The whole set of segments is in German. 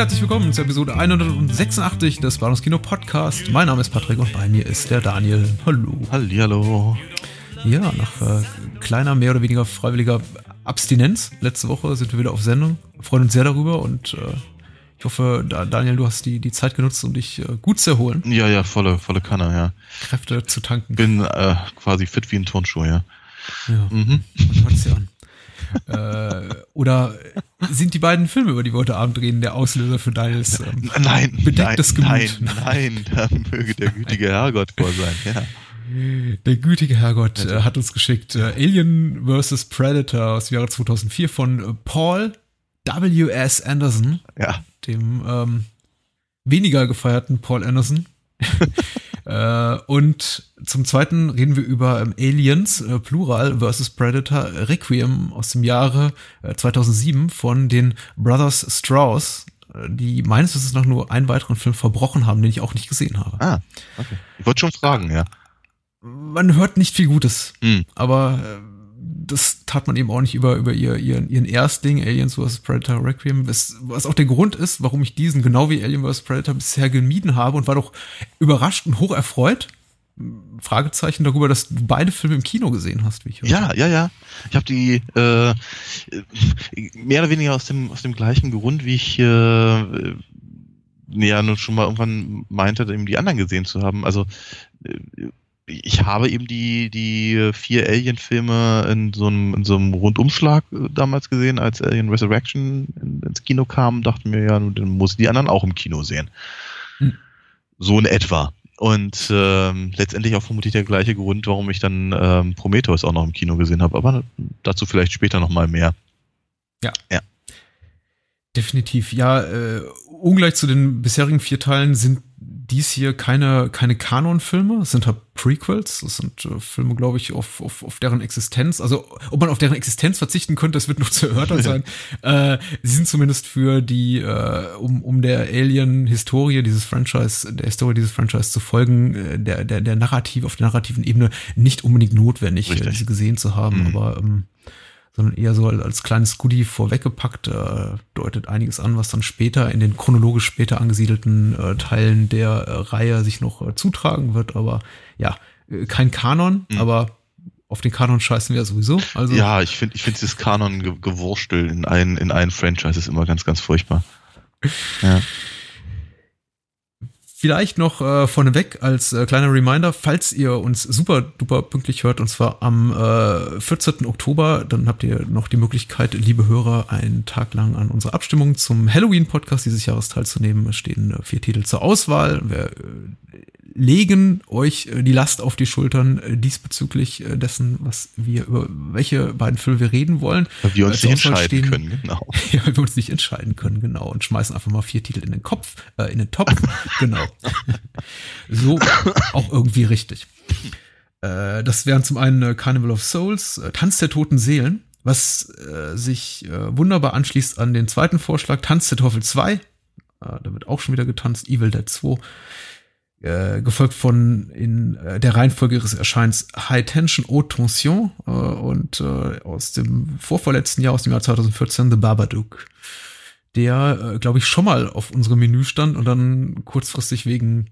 Herzlich willkommen zur Episode 186 des Bahnhofskino Podcast. Mein Name ist Patrick und bei mir ist der Daniel. Hallo. Hallihallo. Ja, nach äh, kleiner, mehr oder weniger freiwilliger Abstinenz letzte Woche sind wir wieder auf Sendung. Wir freuen uns sehr darüber und äh, ich hoffe, da, Daniel, du hast die, die Zeit genutzt, um dich äh, gut zu erholen. Ja, ja, volle, volle Kanne, ja. Kräfte zu tanken. Bin äh, quasi fit wie ein Turnschuh, ja. Ja, Mhm. man hört ja an. Äh, oder sind die beiden Filme, über die wir heute Abend reden, der Auslöser für Daniels ähm, Nein, Bedecktes nein, Gemüt. nein, nein, da möge der gütige Herrgott vor sein, ja. Der gütige Herrgott äh, hat uns geschickt äh, Alien vs. Predator aus dem Jahre 2004 von äh, Paul W.S. Anderson, Ja, dem ähm, weniger gefeierten Paul Anderson. äh, und zum Zweiten reden wir über ähm, Aliens, äh, Plural, vs. Predator, Requiem aus dem Jahre äh, 2007 von den Brothers Strauss, äh, die meines Wissens nach nur einen weiteren Film verbrochen haben, den ich auch nicht gesehen habe. ah, okay. Ich wollte schon fragen, ja. Man hört nicht viel Gutes. Hm. Aber äh, das tat man eben auch nicht über, über ihr, ihren, ihren Erstling, Aliens vs. Predator Requiem, was, was auch der Grund ist, warum ich diesen genau wie Alien vs. Predator bisher gemieden habe und war doch überrascht und hoch erfreut. Fragezeichen darüber, dass du beide Filme im Kino gesehen hast, wie ich höre. Ja, ja, ja. Ich habe die äh, mehr oder weniger aus dem aus dem gleichen Grund, wie ich äh, ja nur schon mal irgendwann meinte, eben die anderen gesehen zu haben. Also äh, ich habe eben die die vier Alien-Filme in so einem in so einem Rundumschlag äh, damals gesehen, als Alien Resurrection in, ins Kino kam. Dachte mir ja, nun, dann muss ich die anderen auch im Kino sehen. Hm. So in etwa. Und ähm, letztendlich auch vermutlich der gleiche Grund, warum ich dann ähm, Prometheus auch noch im Kino gesehen habe. Aber dazu vielleicht später noch mal mehr. Definitiv, ja. Äh, ungleich zu den bisherigen vier Teilen sind dies hier keine, keine Kanon-Filme, es sind halt Prequels. Das sind äh, Filme, glaube ich, auf, auf, auf deren Existenz. Also, ob man auf deren Existenz verzichten könnte, das wird noch zu erörtern sein. äh, sie sind zumindest für die, äh, um, um der Alien-Historie dieses Franchise, der Historie dieses Franchise zu folgen, äh, der, der, der Narrativ, auf der narrativen Ebene nicht unbedingt notwendig, äh, diese gesehen zu haben. Mhm. Aber ähm, sondern eher so als kleines Goodie vorweggepackt, äh, deutet einiges an, was dann später in den chronologisch später angesiedelten äh, Teilen der äh, Reihe sich noch äh, zutragen wird. Aber ja, äh, kein Kanon, Mhm. aber auf den Kanon scheißen wir ja sowieso. Also Ja, ich finde ich finde dieses Kanon-Gewurstel in einen, in einen Franchise ist immer ganz, ganz furchtbar. Ja. Vielleicht noch äh, vorneweg als äh, kleiner Reminder, falls ihr uns super duper pünktlich hört, und zwar am äh, 14. Oktober, dann habt ihr noch die Möglichkeit, liebe Hörer, einen Tag lang an unserer Abstimmung zum Halloween-Podcast dieses Jahres teilzunehmen. Es stehen äh, vier Titel zur Auswahl. Wir äh, legen euch äh, die Last auf die Schultern äh, diesbezüglich äh, dessen, was wir über welche beiden Filme wir reden wollen. Weil wir uns nicht entscheiden stehen- können, genau. ja, weil wir uns nicht entscheiden können, genau. Und schmeißen einfach mal vier Titel in den Kopf, äh, in den Topf. genau. So auch irgendwie richtig. Äh, das wären zum einen äh, Carnival of Souls, äh, Tanz der toten Seelen, was sich wunderbar anschließt an den zweiten Vorschlag, Tanz der Teufel 2. Äh, da wird auch schon wieder getanzt, Evil Dead 2. Äh, gefolgt von in äh, der Reihenfolge ihres Erscheins High Tension Haute Tension äh, und äh, aus dem vorvorletzten Jahr, aus dem Jahr 2014, The Babadook. Der, äh, glaube ich, schon mal auf unserem Menü stand und dann kurzfristig wegen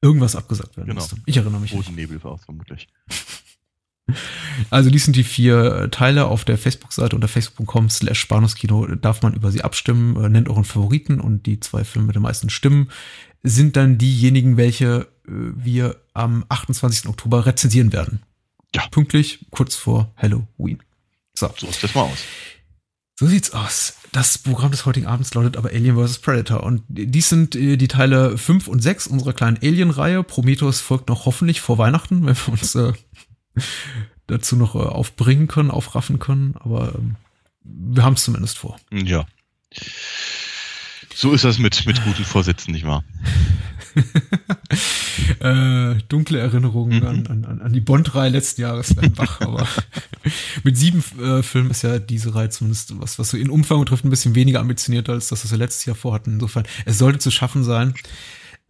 irgendwas abgesagt werden Genau. musste. Ich erinnere mich. Roten Nebel war es vermutlich. Also dies sind die vier äh, Teile auf der Facebook-Seite unter facebook.com slash Bahnhofskino darf man über sie abstimmen, äh, nennt euren Favoriten und die zwei Filme mit den meisten Stimmen sind dann diejenigen, welche äh, wir am 28. Oktober rezensieren werden. Ja. Pünktlich, kurz vor Halloween. So, So ist das mal aus. so sieht's aus. Das Programm des heutigen Abends lautet aber Alien vs. Predator. Und dies sind äh, die Teile 5 und 6 unserer kleinen Alien-Reihe. Prometheus folgt noch hoffentlich vor Weihnachten, wenn wir uns äh, dazu noch äh, aufbringen können, aufraffen können. Aber ähm, wir haben es zumindest vor. Ja. So ist das mit, mit guten Vorsätzen, nicht wahr? äh, dunkle Erinnerungen mhm. an, an, an die Bond-Reihe letzten Jahres werden wach, aber mit sieben äh, Filmen ist ja diese Reihe zumindest was, was so in Umfang betrifft, ein bisschen weniger ambitioniert als das, was wir letztes Jahr vorhatten. Insofern, es sollte zu schaffen sein.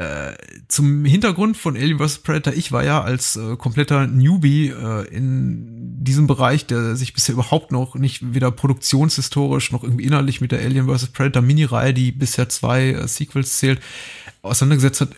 Äh, zum Hintergrund von Alien vs. Predator, ich war ja als äh, kompletter Newbie äh, in diesem Bereich, der sich bisher überhaupt noch nicht weder produktionshistorisch noch irgendwie innerlich mit der Alien vs. Predator Mini-Reihe, die bisher zwei äh, Sequels zählt, auseinandergesetzt hat,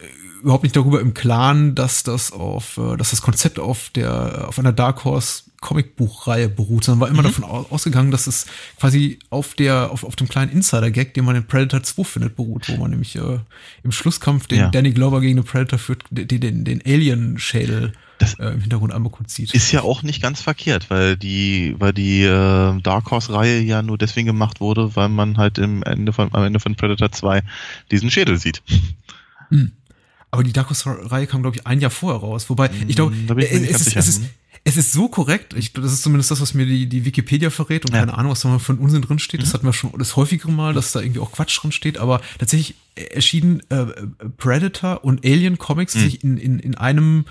überhaupt nicht darüber im Klaren, dass das auf, äh, dass das Konzept auf der, auf einer Dark Horse Comicbuchreihe beruht, sondern war immer mhm. davon ausgegangen, dass es quasi auf der, auf, auf dem kleinen Insider-Gag, den man in Predator 2 findet, beruht, wo man nämlich äh, im Schlusskampf den ja. Danny Glover gegen den Predator führt, den, den, den Alien-Schädel äh, im Hintergrund anbekommt sieht. Ist ja auch nicht ganz verkehrt, weil die, weil die äh, Dark Horse-Reihe ja nur deswegen gemacht wurde, weil man halt im Ende von, am Ende von Predator 2 diesen Schädel sieht. Mhm. Aber die Dark Horse-Reihe kam, glaube ich, ein Jahr vorher raus. Wobei, ich glaube, es, es, ist, es ist so korrekt. Ich, das ist zumindest das, was mir die, die Wikipedia verrät und ja. keine Ahnung, was da von Unsinn drin steht. Das mhm. hatten wir schon das häufigere Mal, dass da irgendwie auch Quatsch drin steht. Aber tatsächlich erschienen äh, Predator und Alien Comics mhm. sich in, in, in einem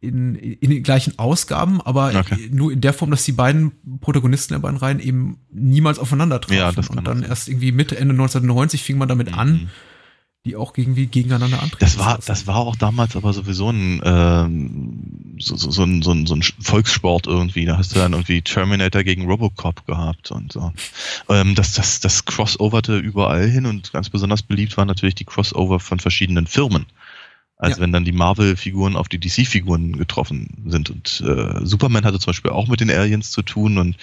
in, in den gleichen Ausgaben, aber okay. nur in der Form, dass die beiden Protagonisten der beiden Reihen eben niemals aufeinander trafen. Ja, das und dann erst irgendwie Mitte, Ende 1990 fing man damit mhm. an, die auch irgendwie gegeneinander antreten. Das war, das war auch damals aber sowieso ein, ähm, so, so, so, ein, so, ein, so ein Volkssport irgendwie. Da hast du dann irgendwie Terminator gegen Robocop gehabt und so. Ähm, das, das, das crossoverte überall hin und ganz besonders beliebt waren natürlich die Crossover von verschiedenen Firmen. Also ja. wenn dann die Marvel-Figuren auf die DC-Figuren getroffen sind. Und äh, Superman hatte zum Beispiel auch mit den Aliens zu tun und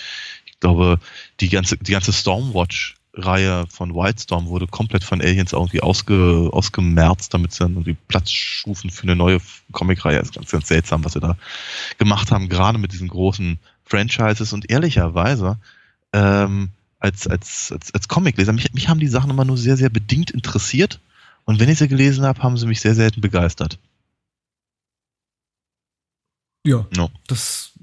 ich glaube, die ganze, die ganze Stormwatch Reihe von Wildstorm wurde komplett von Aliens irgendwie ausge, ausgemerzt, damit sie dann irgendwie Platz schufen für eine neue Comicreihe. Das ist ganz, ganz seltsam, was sie da gemacht haben, gerade mit diesen großen Franchises. Und ehrlicherweise, ähm, als, als, als, als Comicleser, mich, mich haben die Sachen immer nur sehr, sehr bedingt interessiert. Und wenn ich sie gelesen habe, haben sie mich sehr selten begeistert. Ja, no. das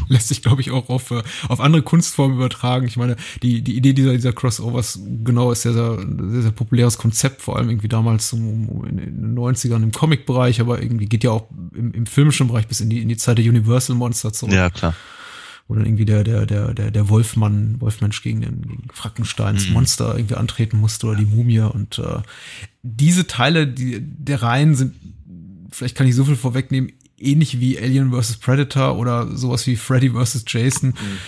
lässt sich, glaube ich, auch auf, äh, auf andere Kunstformen übertragen. Ich meine, die, die Idee dieser, dieser Crossovers, genau, ist sehr, sehr, sehr, sehr populäres Konzept, vor allem irgendwie damals um, in den 90ern im Comic-Bereich, aber irgendwie geht ja auch im, im filmischen Bereich bis in die, in die Zeit der Universal Monster zurück. Ja, klar. Wo dann irgendwie der, der, der, der, der Wolfmann, Wolfmensch gegen den gegen Frankensteins mhm. Monster irgendwie antreten musste oder die Mumie und äh, diese Teile die, der Reihen sind vielleicht kann ich so viel vorwegnehmen, ähnlich wie Alien vs. Predator oder sowas wie Freddy vs. Jason, mhm.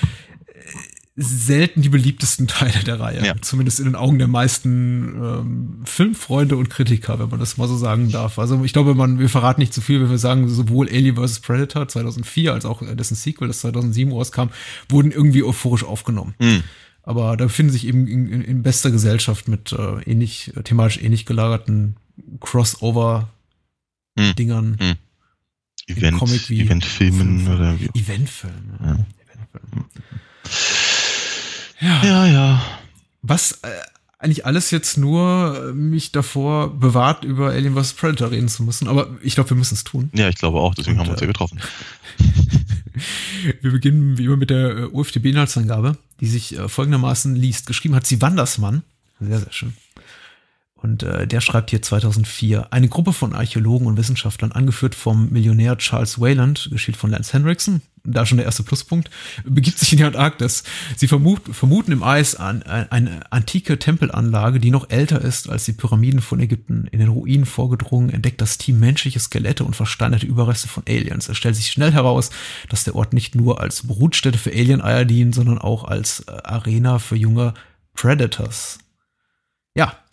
selten die beliebtesten Teile der Reihe. Ja. Zumindest in den Augen der meisten ähm, Filmfreunde und Kritiker, wenn man das mal so sagen darf. Also ich glaube, man, wir verraten nicht zu viel, wenn wir sagen, sowohl Alien vs. Predator 2004 als auch dessen Sequel, das 2007 rauskam, wurden irgendwie euphorisch aufgenommen. Mhm. Aber da befinden sich eben in, in, in bester Gesellschaft mit äh, ähnlich, thematisch ähnlich gelagerten Crossover-Dingern. Hm. Event, Comic wie Eventfilmen oder wie. Eventfilme. Ja. Eventfilme. Ja. ja, ja. Was äh, eigentlich alles jetzt nur äh, mich davor bewahrt, über Alien vs. Predator reden zu müssen. Aber ich glaube, wir müssen es tun. Ja, ich glaube auch. Deswegen Und, haben wir uns ja äh, getroffen. wir beginnen wie immer mit der äh, UFDB-Inhaltsangabe, die sich äh, folgendermaßen liest. Geschrieben hat sie Wandersmann. Sehr, sehr schön. Und äh, der schreibt hier 2004, eine Gruppe von Archäologen und Wissenschaftlern, angeführt vom Millionär Charles Wayland, geschieht von Lance Henriksen, da schon der erste Pluspunkt, begibt sich in die Antarktis. Sie vermut, vermuten im Eis an, an, eine antike Tempelanlage, die noch älter ist als die Pyramiden von Ägypten. In den Ruinen vorgedrungen entdeckt das Team menschliche Skelette und versteinerte Überreste von Aliens. Es stellt sich schnell heraus, dass der Ort nicht nur als Brutstätte für Alien-Eier dient, sondern auch als äh, Arena für junge Predators. Ja,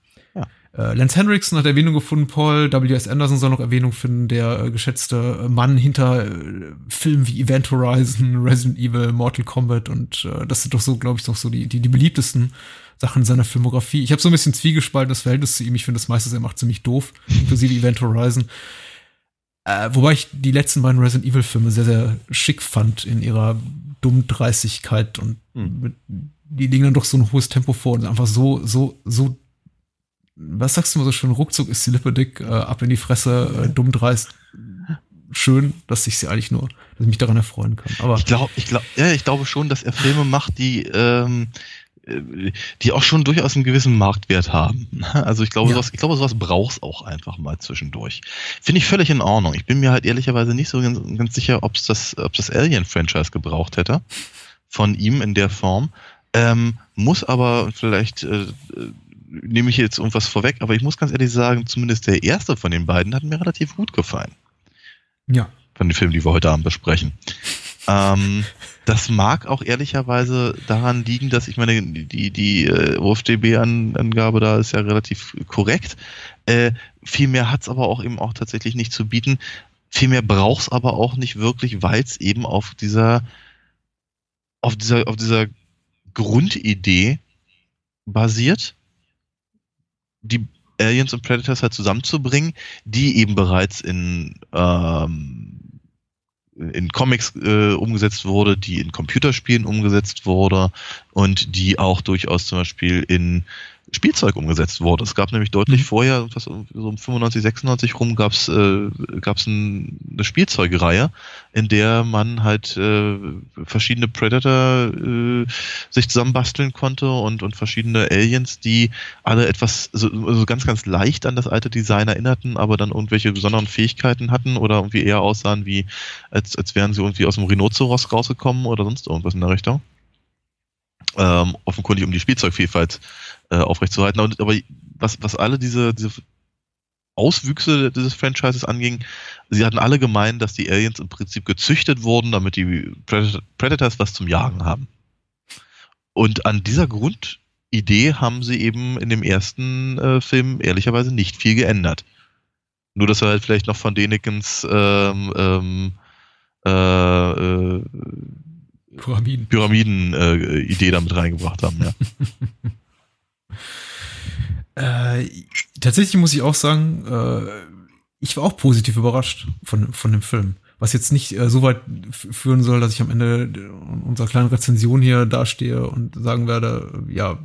äh, Lance Henriksen hat Erwähnung gefunden, Paul W.S. Anderson soll noch Erwähnung finden, der äh, geschätzte Mann hinter äh, Filmen wie Event Horizon, Resident Evil, Mortal Kombat und äh, das sind doch so, glaube ich, doch so die, die, die beliebtesten Sachen in seiner Filmografie. Ich habe so ein bisschen zwiegespaltenes Verhältnis zu ihm. Ich finde das meiste, er macht ziemlich doof, inklusive Event Horizon. Äh, wobei ich die letzten beiden Resident Evil Filme sehr, sehr schick fand in ihrer Dummdreistigkeit und hm. mit, die legen dann doch so ein hohes Tempo vor und einfach so, so, so was sagst du mal so schön, ruckzuck ist die Lippe dick, äh, ab in die Fresse, äh, dumm dreist. Schön, dass ich sie eigentlich nur, dass ich mich daran erfreuen kann. Aber ich glaube, ich glaube, ja, ich glaube schon, dass er Filme macht, die ähm, äh, die auch schon durchaus einen gewissen Marktwert haben. Also ich glaube, Ja. sowas, ich glaube, sowas brauchst auch einfach mal zwischendurch. Finde ich völlig in Ordnung. Ich bin mir halt ehrlicherweise nicht so ganz, ganz sicher, ob es das, ob das Alien-Franchise gebraucht hätte von ihm in der Form. Ähm, muss aber vielleicht äh, äh, nehme ich jetzt irgendwas vorweg, aber ich muss ganz ehrlich sagen, zumindest der erste von den beiden hat mir relativ gut gefallen Ja. von den Filmen, die wir heute Abend besprechen. Ähm, das mag auch ehrlicherweise daran liegen, dass ich meine, die, die äh, OFDB-Angabe da ist ja relativ korrekt. Äh, viel mehr hat's aber auch eben auch tatsächlich nicht zu bieten. Viel mehr braucht's aber auch nicht wirklich, weil es eben auf dieser, auf dieser, auf dieser Grundidee basiert, die Aliens und Predators halt zusammenzubringen, die eben bereits in ähm, in Comics äh, umgesetzt wurde, die in Computerspielen umgesetzt wurde und die auch durchaus zum Beispiel in Spielzeug umgesetzt wurde. Es gab nämlich deutlich Mhm. vorher, so um 95, 96 rum, gab es äh, gab's ein, eine Spielzeugreihe, in der man halt äh, verschiedene Predator äh, sich zusammenbasteln konnte und, und verschiedene Aliens, die alle etwas so, so ganz, ganz leicht an das alte Design erinnerten, aber dann irgendwelche besonderen Fähigkeiten hatten oder irgendwie eher aussahen wie, als, als wären sie irgendwie aus dem Rhinoceros rausgekommen oder sonst irgendwas in der Richtung. Ähm, offenkundig um die Spielzeugvielfalt äh, aufrechtzuerhalten. Und, aber was, was alle diese, diese Auswüchse dieses Franchises anging, sie hatten alle gemeint, dass die Aliens im Prinzip gezüchtet wurden, damit die Predat- Predators was zum Jagen haben. Und an dieser Grundidee haben sie eben in dem ersten äh, Film ehrlicherweise nicht viel geändert. Nur, dass wir halt vielleicht noch von Denekens ähm, ähm, äh, äh, Pyramiden. Pyramiden-Idee damit reingebracht haben, ja. Äh, tatsächlich muss ich auch sagen, äh, ich war auch positiv überrascht von, von dem Film. Was jetzt nicht äh, so weit führen soll, dass ich am Ende unserer kleinen Rezension hier dastehe und sagen werde, ja,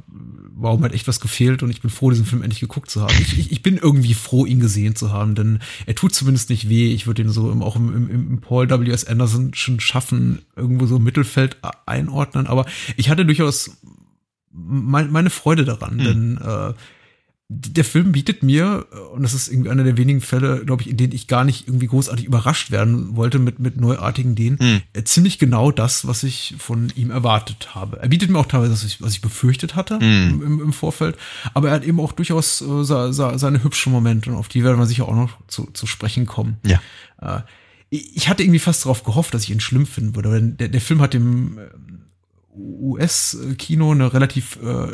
warum hat echt was gefehlt und ich bin froh, diesen Film endlich geguckt zu haben. Ich, ich, ich bin irgendwie froh, ihn gesehen zu haben, denn er tut zumindest nicht weh. Ich würde ihn so im, auch im, im, im Paul W.S. Anderson schon schaffen, irgendwo so im Mittelfeld einordnen. Aber ich hatte durchaus mein, meine Freude daran, Hm. denn äh, der Film bietet mir, äh, und das ist irgendwie einer der wenigen Fälle, glaube ich, in denen ich gar nicht irgendwie großartig überrascht werden wollte mit, mit neuartigen Ideen, Hm. äh, ziemlich genau das, was ich von ihm erwartet habe. Er bietet mir auch teilweise, was ich, was ich befürchtet hatte Hm. im, im, Vorfeld, aber er hat eben auch durchaus äh, sa, sa, seine hübschen Momente und auf die werden wir sicher auch noch zu, zu sprechen kommen. Ja. Äh, ich hatte irgendwie fast darauf gehofft, dass ich ihn schlimm finden würde, denn der, der Film hat im US-Kino eine relativ äh,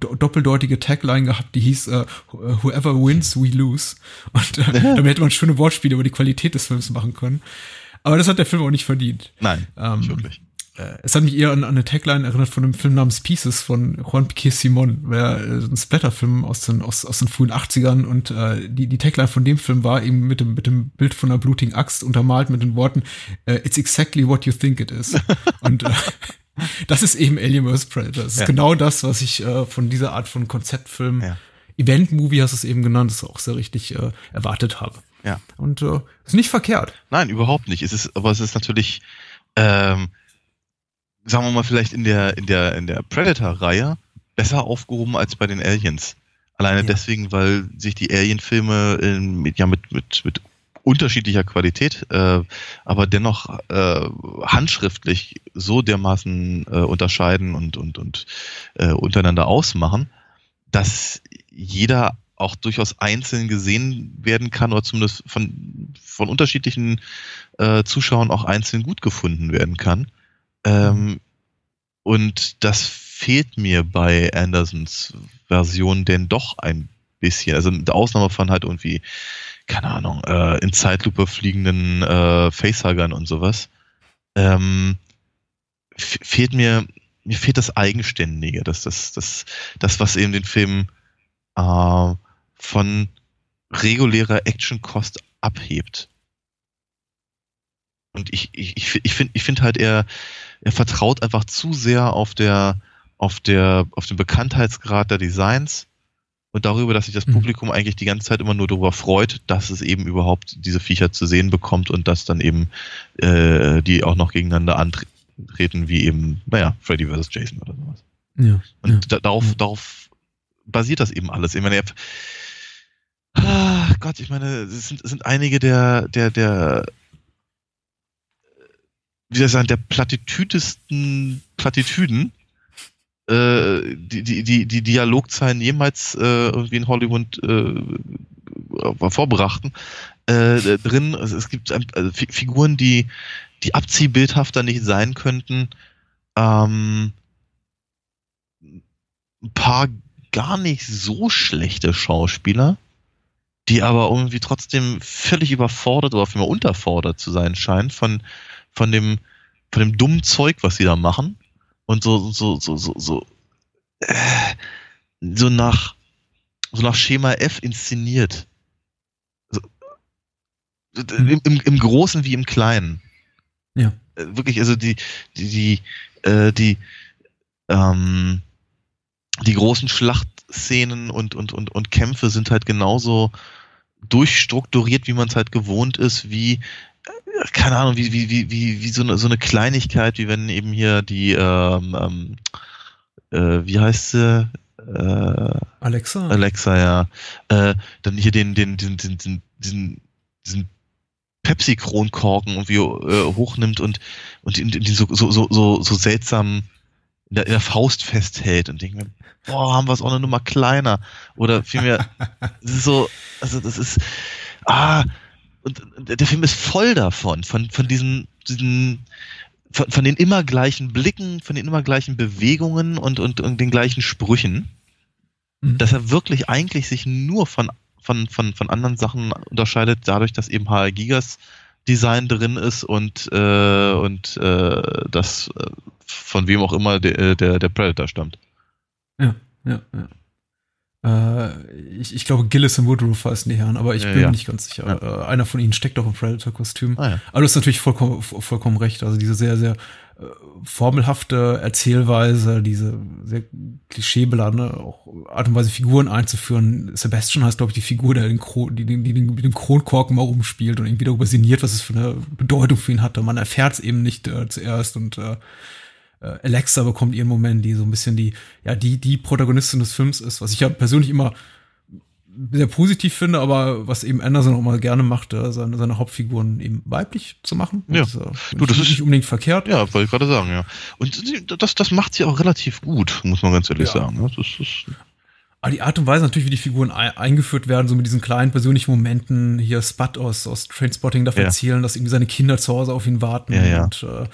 doppeldeutige Tagline gehabt, die hieß äh, Whoever wins, we lose. Und äh, damit hätte man schöne Wortspiele über die Qualität des Films machen können. Aber das hat der Film auch nicht verdient. Nein, Ähm, nicht wirklich. Äh, es hat mich eher an, an eine Tagline erinnert von einem Film namens Pieces von Juan Piquet Simon, der äh, ein Splatterfilm aus den, aus, aus den frühen 80ern und äh, die, die Tagline von dem Film war eben mit dem, mit dem Bild von einer blutigen Axt untermalt mit den Worten äh, It's exactly what you think it is. und äh, das ist eben Alien vs. Predator. Das ist Ja. genau das, was ich äh, von dieser Art von Konzeptfilm, Ja. Event-Movie hast du es eben genannt, das auch sehr richtig äh, erwartet habe. Ja. Und äh, ist nicht verkehrt. Nein, überhaupt nicht. Es ist, aber es ist natürlich, ähm, sagen wir mal, vielleicht in der, in der, in der Predator-Reihe besser aufgehoben als bei den Aliens. Alleine Ja. deswegen, weil sich die Alien-Filme ja, mit, mit, mit unterschiedlicher Qualität, äh, aber dennoch äh, handschriftlich so dermaßen äh, unterscheiden und, und, und äh, untereinander ausmachen, dass jeder auch durchaus einzeln gesehen werden kann oder zumindest von, von unterschiedlichen äh, Zuschauern auch einzeln gut gefunden werden kann. Ähm, und das fehlt mir bei Andersons Version denn doch ein bisschen. Also mit Ausnahme von halt irgendwie, keine Ahnung, äh, in Zeitlupe fliegenden äh, Facehuggern und sowas. Ähm, fehlt mir, mir fehlt das Eigenständige, das, das, das, das, was eben den Film äh, von regulärer Actionkost abhebt. Und ich, ich, ich, ich finde ich find halt, er, er vertraut einfach zu sehr auf der, auf der, auf den Bekanntheitsgrad der Designs und darüber, dass sich das Mhm. Publikum eigentlich die ganze Zeit immer nur darüber freut, dass es eben überhaupt diese Viecher zu sehen bekommt und dass dann eben äh, die auch noch gegeneinander antreten, wie eben, naja, Freddy vs. Jason oder sowas. Ja. Und ja. da, darauf, Ja. darauf basiert das eben alles. Ich meine, habt- ah, Gott, ich meine, es sind, es sind einige der, der, der, wie soll ich sagen, der platitüdesten Plattitüden, äh, die, die, die, Dialogzeilen jemals äh, irgendwie in Hollywood äh, vorbrachten, äh, drin. Also es gibt also Fi- Figuren, die, die abziehbildhafter nicht sein könnten. Ähm, ein paar gar nicht so schlechte Schauspieler, die aber irgendwie trotzdem völlig überfordert oder vielmehr unterfordert zu sein scheinen von, von dem, von dem dummen Zeug, was sie da machen. Und so, so, so, so, so, äh, so nach, so nach Schema F inszeniert. So, im, im, Im Großen wie im Kleinen. Ja. Äh, Wirklich, also die, die, die, äh, die, ähm, die großen Schlachtszenen und, und, und, und Kämpfe sind halt genauso durchstrukturiert, wie man es halt gewohnt ist, wie, keine Ahnung, wie, wie, wie, wie, wie so eine, so eine Kleinigkeit, wie wenn eben hier die, ähm, ähm, äh, wie heißt sie? Äh, Alexa. Alexa, ja. Äh, dann hier den, den, den, den, den, diesen, diesen Pepsi-Kronkorken irgendwie äh, hochnimmt und, und ihn, ihn so, so, so, so, so seltsam in der, in der Faust festhält und denkt mir, boah, haben wir es auch eine Nummer kleiner. Oder vielmehr, es ist so, also das ist, ah, und und der Film ist voll davon, von, von diesen, diesen, von, von den immer gleichen Blicken, von den immer gleichen Bewegungen und, und, und den gleichen Sprüchen Mhm. dass er wirklich eigentlich sich nur von, von, von, von anderen Sachen unterscheidet, dadurch, dass eben HR Gigas Design drin ist und, äh, und äh, das äh, von wem auch immer der, der, der Predator stammt. Ja, ja, ja. Äh, ich, ich glaube, Gillis und Woodruff heißen die Herren, aber ich Ja, bin ja. nicht ganz sicher. Äh, einer von ihnen steckt auch im Predator-Kostüm. Ah ja. Aber du hast natürlich vollkommen, vollkommen recht. Also diese sehr, sehr äh, formelhafte Erzählweise, diese sehr klischeebeladene auch Art und Weise, Figuren einzuführen. Sebastian heißt, glaube ich, die Figur, der den, Kron, die, die, die den, mit dem Kronkorken mal rumspielt und irgendwie darüber sinniert, was es für eine Bedeutung für ihn hatte. Man erfährt es eben nicht äh, zuerst und äh, Alexa bekommt ihren Moment, die so ein bisschen die, ja, die, die Protagonistin des Films ist, was ich ja persönlich immer sehr positiv finde, aber was eben Anderson auch immer gerne macht, äh, seine, seine Hauptfiguren eben weiblich zu machen. Ja. Das, äh, Du, das nicht ist- unbedingt verkehrt. Ja, wollte ich gerade sagen, ja. Und das, das macht sie auch relativ gut, muss man ganz ehrlich Ja. sagen. Das ist, Aber die Art und Weise natürlich, wie die Figuren ei- eingeführt werden, so mit diesen kleinen persönlichen Momenten, hier Spud aus, aus Trainspotting darf Ja. erzählen, dass irgendwie seine Kinder zu Hause auf ihn warten Ja, ja. und äh,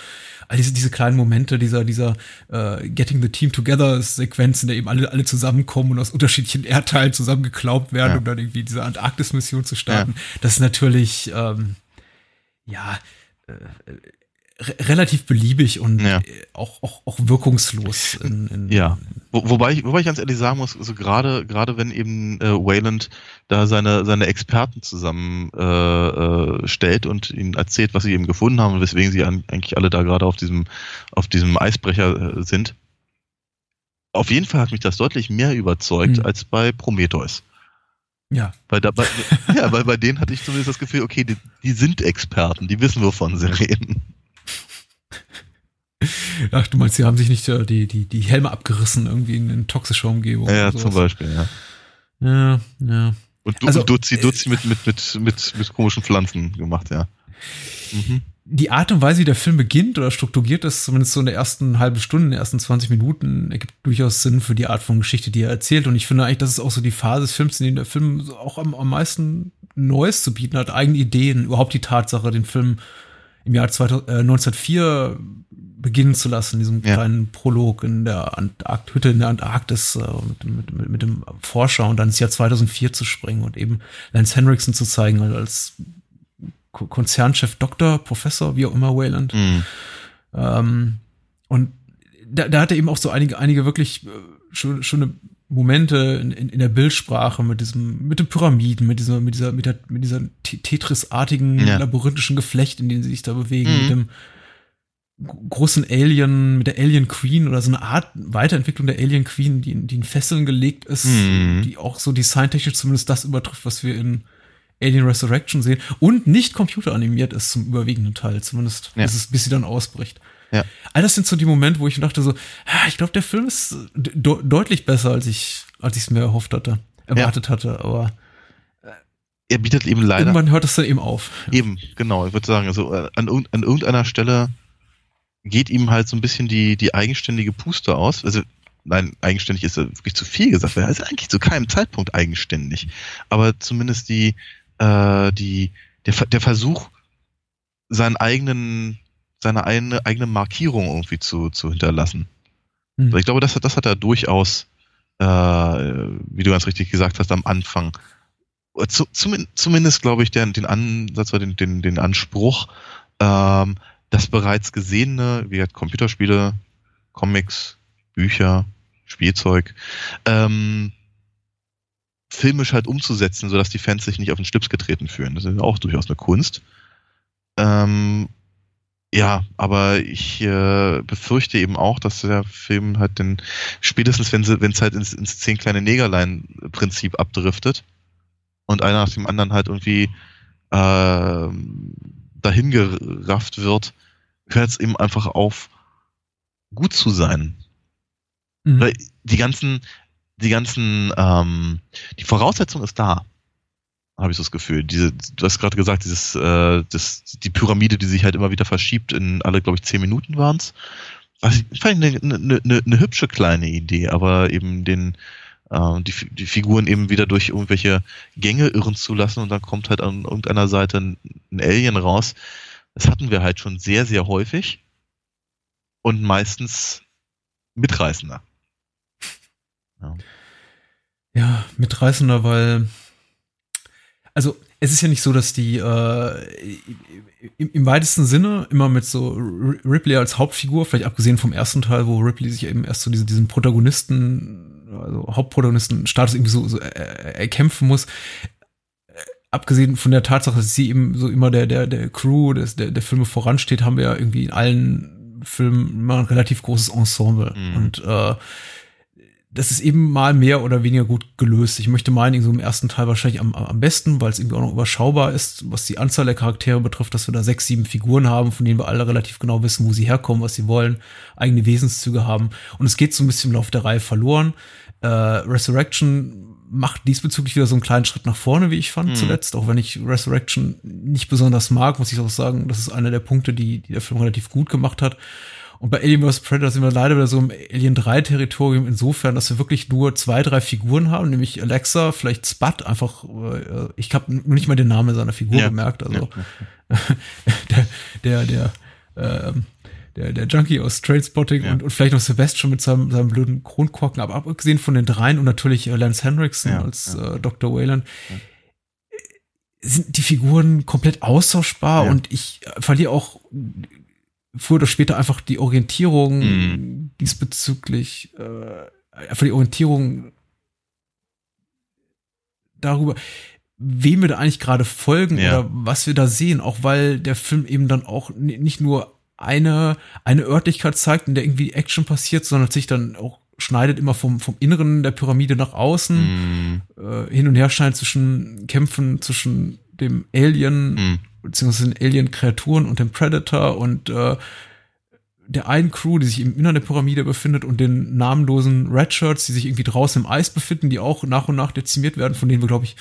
all diese, diese kleinen Momente, dieser, dieser äh, Getting the Team Together Sequenz, in der eben alle, alle zusammenkommen und aus unterschiedlichen Erdteilen zusammengeklaubt werden, um dann irgendwie diese Antarktis-Mission zu starten. Das ist natürlich, ähm, ja, äh, relativ beliebig und Ja. äh, auch, auch, auch wirkungslos. In, in, Ja. Wo, wobei, ich, wobei ich ganz ehrlich sagen muss, so gerade gerade wenn eben äh, Wayland da seine seine Experten zusammen äh, äh, stellt und ihnen erzählt, was sie eben gefunden haben und weswegen sie an, eigentlich alle da gerade auf diesem auf diesem Eisbrecher äh, sind. Auf jeden Fall hat mich das deutlich mehr überzeugt Mhm. als bei Prometheus. ja. Weil da, bei, ja, weil bei denen hatte ich zumindest das Gefühl, okay, die, die sind Experten, die wissen, wovon sie reden. Ach, du meinst, sie haben sich nicht äh, die, die, die Helme abgerissen irgendwie in, in toxischer Umgebung. Ja, zum. Beispiel, ja. Ja, ja. Und, du, Also, Duzi, äh, Duzi mit, mit, mit, mit, mit komischen Pflanzen gemacht, ja. Mhm. Die Art und Weise, wie der Film beginnt oder strukturiert ist, zumindest so in der ersten halben Stunde, in den ersten 20 Minuten, ergibt durchaus Sinn für die Art von Geschichte, die er erzählt. Und ich finde eigentlich, das ist auch so die Phase des Films, in dem der Film auch am, am meisten Neues zu bieten hat, eigene Ideen, überhaupt die Tatsache, den Film im Jahr 2000, äh, 1904 beginnen zu lassen, diesem Ja. kleinen Prolog in der Antarkt Hütte in der Antarktis äh, mit, dem- mit, mit, dem Forscher und dann ins Jahr 2004 zu springen und eben Lance Henriksen zu zeigen als Ko- Konzernchef, Doktor, Professor, wie auch immer, Wayland. Mhm. Ähm, und da, da hat er eben auch so einige, einige wirklich äh, schöne, schöne Momente in, in, in der Bildsprache mit diesem, mit den Pyramiden, mit dieser, mit dieser, mit der, mit dieser Te- Tetris-artigen, Ja. labyrinthischen Geflecht, in denen sie sich da bewegen, Mhm. mit dem großen Alien, mit der Alien Queen oder so eine Art Weiterentwicklung der Alien Queen, die, in- die in Fesseln gelegt ist, Mhm. die auch so designtechnisch zumindest das übertrifft, was wir in Alien Resurrection sehen und nicht computeranimiert ist zum überwiegenden Teil, zumindest Ja. bis, es, bis sie dann ausbricht. Ja. All das sind so die Momente, wo ich dachte so, ah, ich glaube, der Film ist de deutlich besser, als ich als ich es mir erhofft hatte, erwartet ja. hatte, aber er bietet eben leider. Irgendwann hört es dann eben auf. Eben, genau. Ich würde sagen, also äh, an, an irgendeiner Stelle geht ihm halt so ein bisschen die, die eigenständige Puste aus. Also, nein, eigenständig ist wirklich zu viel gesagt, weil er ist eigentlich zu keinem Zeitpunkt eigenständig. Aber zumindest die, äh, die, der, der Versuch, seinen eigenen, seine eigene, eigene Markierung irgendwie zu, zu hinterlassen. Hm. Ich glaube, das, das hat er durchaus, äh, wie du ganz richtig gesagt hast, am Anfang zu, zumindest, zumindest glaube ich, den, den Ansatz oder den, den, den Anspruch, ähm, das bereits Gesehene, wie gesagt, Computerspiele, Comics, Bücher, Spielzeug, ähm, filmisch halt umzusetzen, sodass die Fans sich nicht auf den Schlips getreten fühlen. Das ist auch durchaus eine Kunst. Ähm, ja, aber ich äh, befürchte eben auch, dass der Film halt den, spätestens wenn es halt ins, ins zehn kleine Negerlein-Prinzip abdriftet, und einer nach dem anderen halt irgendwie äh, dahin gerafft wird, hört es eben einfach auf, gut zu sein. Mhm. Weil die ganzen, die ganzen, ähm, die Voraussetzung ist da, habe ich so das Gefühl. Diese, du hast gerade gesagt, dieses, äh, das, die Pyramide, die sich halt immer wieder verschiebt, in alle, glaube ich, zehn Minuten waren es. Was ich fand eine, eine, eine, eine hübsche kleine Idee, aber eben den, äh, die, die Figuren eben wieder durch irgendwelche Gänge irren zu lassen und dann kommt halt an irgendeiner Seite ein, ein Alien raus. Das hatten wir halt schon sehr, sehr häufig und meistens mitreißender. Ja, ja mitreißender, weil also es ist ja nicht so, dass die äh, im, im, weitesten Sinne immer mit so Ripley als Hauptfigur, vielleicht abgesehen vom ersten Teil, wo Ripley sich eben erst so diese, diesen Protagonisten also Hauptprotagonisten-Status irgendwie so, so erkämpfen muss. Abgesehen von der Tatsache, dass sie eben so immer der, der, der Crew des, der, der Filme voransteht, haben wir ja irgendwie in allen Filmen immer ein relativ großes Ensemble. Mhm. Und äh, das ist eben mal mehr oder weniger gut gelöst. Ich möchte meinen, so im ersten Teil wahrscheinlich am, am besten, weil es irgendwie auch noch überschaubar ist, was die Anzahl der Charaktere betrifft, dass wir da sechs, sieben Figuren haben, von denen wir alle relativ genau wissen, wo sie herkommen, was sie wollen, eigene Wesenszüge haben. Und es geht so ein bisschen im Laufe der Reihe verloren. Äh, Resurrection macht diesbezüglich wieder so einen kleinen Schritt nach vorne, wie ich fand, mhm. zuletzt. Auch wenn ich Resurrection nicht besonders mag, muss ich auch sagen, das ist einer der Punkte, die, die der Film relativ gut gemacht hat. Und bei Alien vs. Predator sind wir leider wieder so im Alien 3 Territorium insofern, dass wir wirklich nur zwei, drei Figuren haben, nämlich Alexa, vielleicht Spud, einfach, äh, ich habe nicht mal den Namen seiner Figur ja. gemerkt, also ja. der, der, der, äh, der, der Junkie aus Trainspotting ja. und, und vielleicht noch Sebastian mit seinem, seinem blöden Kronkorken, aber abgesehen von den dreien und natürlich äh, Lance Henriksen ja, als ja. Äh, Dr. Wayland, sind die Figuren komplett austauschbar und ich verliere auch früher oder später einfach die Orientierung mm. diesbezüglich, äh, einfach die Orientierung darüber, wem wir da eigentlich gerade folgen ja. oder was wir da sehen, auch weil der Film eben dann auch nicht nur eine, eine Örtlichkeit zeigt, in der irgendwie Action passiert, sondern sich dann auch schneidet immer vom, vom Inneren der Pyramide nach außen, mm. äh, hin und her schneidet zwischen Kämpfen zwischen dem Alien mm beziehungsweise den Alien-Kreaturen und dem Predator und äh, der einen Crew, die sich im Innern der Pyramide befindet und den namenlosen Redshirts, die sich irgendwie draußen im Eis befinden, die auch nach und nach dezimiert werden, von denen wir, glaube ich,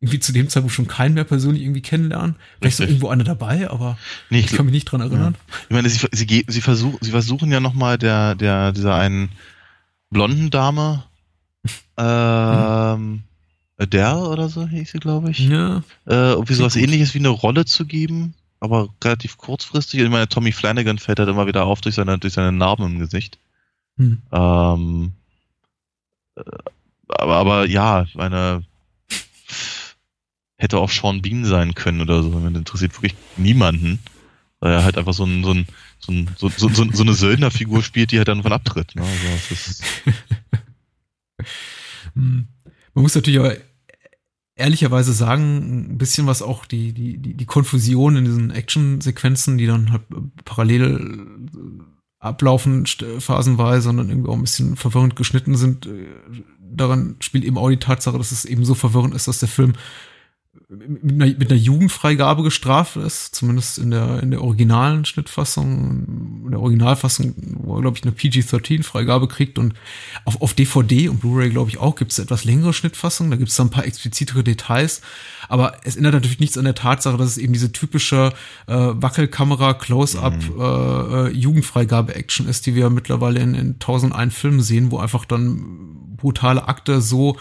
irgendwie zu dem Zeitpunkt schon keinen mehr persönlich irgendwie kennenlernen. Vielleicht ist irgendwo einer dabei, aber nee, ich, ich kann mich nicht dran erinnern. Ja. Ich meine, sie, sie, sie, versuch, sie versuchen ja nochmal der, der, dieser einen blonden Dame, ähm, Adele oder so hieß sie, glaube ich. Ja. Äh, irgendwie sowas gut. ähnliches wie eine Rolle zu geben, aber relativ kurzfristig. Ich meine, Tommy Flanagan fällt halt immer wieder auf durch seine, durch seine Narben im Gesicht. Hm. Ähm, äh, aber, aber ja, meine hätte auch Sean Bean sein können oder so. Das interessiert wirklich niemanden. Weil er halt einfach so, ein, so, ein, so, ein, so, so, so, so eine Söldnerfigur spielt, die halt dann von abtritt. Ne? Also, das ist hm. Man muss natürlich aber ehrlicherweise sagen, ein bisschen was auch die, die, die, die Konfusion in diesen Action-Sequenzen, die dann halt parallel äh, ablaufen, phasenweise, sondern irgendwie auch ein bisschen verwirrend geschnitten sind. Äh, daran spielt eben auch die Tatsache, dass es eben so verwirrend ist, dass der Film mit einer, mit einer Jugendfreigabe gestraft ist, zumindest in der, in der originalen Schnittfassung. der Originalfassung, wo er, glaube ich, eine PG-13-Freigabe kriegt und auf, auf DVD und Blu-ray, glaube ich, auch gibt es etwas längere Schnittfassungen, da gibt es dann ein paar explizitere Details, aber es ändert natürlich nichts an der Tatsache, dass es eben diese typische äh, Wackelkamera, Close-Up, mhm. äh, äh, Jugendfreigabe-Action ist, die wir mittlerweile in, in 1001 Filmen sehen, wo einfach dann brutale Akte so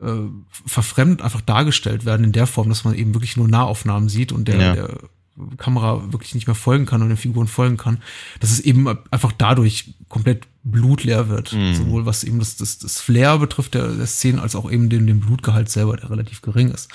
äh, verfremdet einfach dargestellt werden in der Form, dass man eben wirklich nur Nahaufnahmen sieht und der, ja. der Kamera wirklich nicht mehr folgen kann und den Figuren folgen kann, dass es eben einfach dadurch komplett blutleer wird. Mhm. Sowohl was eben das, das, das Flair betrifft der, der Szenen, als auch eben den, den Blutgehalt selber, der relativ gering ist.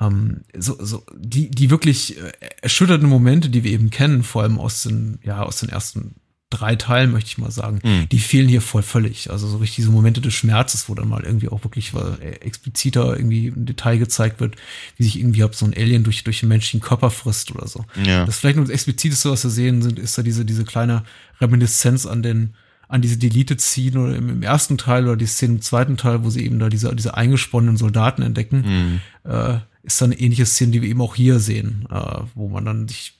Ähm, so, so, die, die wirklich äh, erschütternden Momente, die wir eben kennen, vor allem aus den, ja, aus den ersten drei Teilen, möchte ich mal sagen, mhm. die fehlen hier voll völlig. Also so richtig diese Momente des Schmerzes, wo dann mal irgendwie auch wirklich äh, expliziter irgendwie ein Detail gezeigt wird, wie sich irgendwie ob so ein Alien durch, durch den menschlichen Körper frisst oder so. Ja. Das vielleicht nur das Expliziteste, was wir sehen, sind, ist da diese, diese kleine Reminiszenz an den, an diese Deleted Scene oder im, im, ersten Teil oder die Szene im zweiten Teil, wo sie eben da diese, diese eingesponnenen Soldaten entdecken, mhm. äh, ist dann eine ähnliche Szene, die wir eben auch hier sehen, äh, wo man dann sich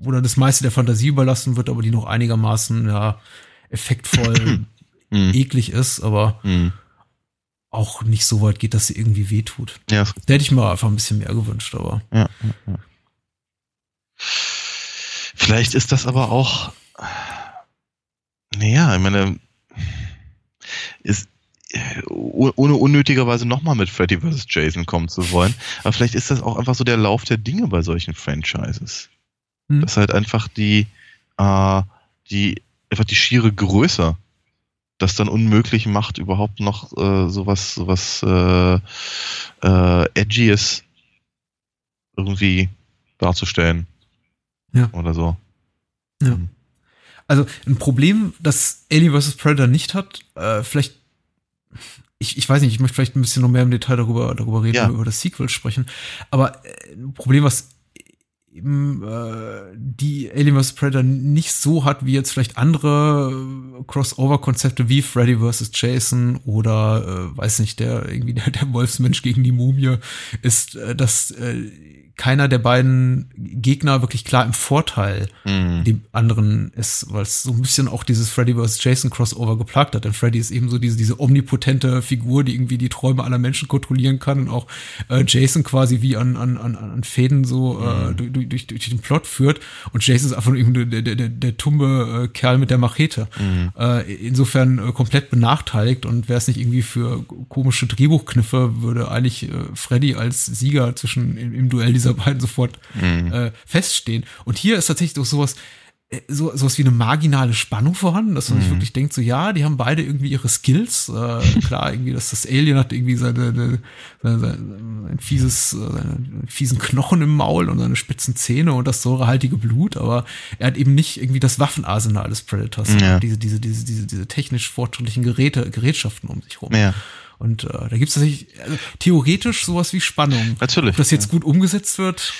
wo dann das meiste der Fantasie überlassen wird, aber die noch einigermaßen ja effektvoll mm. eklig ist, aber mm. auch nicht so weit geht, dass sie irgendwie wehtut. Ja. Da hätte ich mir einfach ein bisschen mehr gewünscht, aber. Ja, ja, ja. Vielleicht ist das aber auch, naja, ich meine, ist, ohne unnötigerweise nochmal mit Freddy vs. Jason kommen zu wollen. Aber vielleicht ist das auch einfach so der Lauf der Dinge bei solchen Franchises. Hm. Das ist halt einfach die, äh, die, einfach die schiere Größe das dann unmöglich macht, überhaupt noch äh, sowas, sowas äh, äh, Edgyes irgendwie darzustellen. Ja. Oder so. Ja. Hm. Also ein Problem, das Alien vs. Predator nicht hat, äh, vielleicht, ich, ich weiß nicht, ich möchte vielleicht ein bisschen noch mehr im Detail darüber, darüber reden, ja. über das Sequel sprechen, aber äh, ein Problem, was eben äh, die Alien vs. Predator nicht so hat wie jetzt vielleicht andere äh, Crossover-Konzepte wie Freddy vs. Jason oder äh, weiß nicht, der irgendwie der, der Wolfsmensch gegen die Mumie ist, äh, dass äh, keiner der beiden Gegner wirklich klar im Vorteil mhm. dem anderen ist, weil es so ein bisschen auch dieses Freddy vs. Jason Crossover geplagt hat. Denn Freddy ist eben so diese, diese omnipotente Figur, die irgendwie die Träume aller Menschen kontrollieren kann und auch äh, Jason quasi wie an, an, an, an Fäden so äh, mhm. äh, durch, durch, durch den Plot führt. Und Jason ist einfach nur der, der, der, der tumbe äh, Kerl mit der Machete. Mhm. Äh, insofern äh, komplett benachteiligt und wäre es nicht irgendwie für komische Drehbuchkniffe, würde eigentlich äh, Freddy als Sieger zwischen im, im Duell dieser beiden sofort mhm. äh, feststehen. Und hier ist tatsächlich doch sowas, äh, so, sowas wie eine marginale Spannung vorhanden, dass man mhm. sich wirklich denkt, so ja, die haben beide irgendwie ihre Skills. Äh, klar, irgendwie, dass das Alien hat irgendwie seine, seine, seine, ein fieses, äh, seine fiesen Knochen im Maul und seine spitzen Zähne und das säurehaltige Blut, aber er hat eben nicht irgendwie das Waffenarsenal des Predators, ja. diese, diese, diese, diese, diese technisch fortschrittlichen Geräte, Gerätschaften um sich rum. Ja. Und äh, da gibt es tatsächlich also, theoretisch sowas wie Spannung. Natürlich. Ob das jetzt ja. gut umgesetzt wird,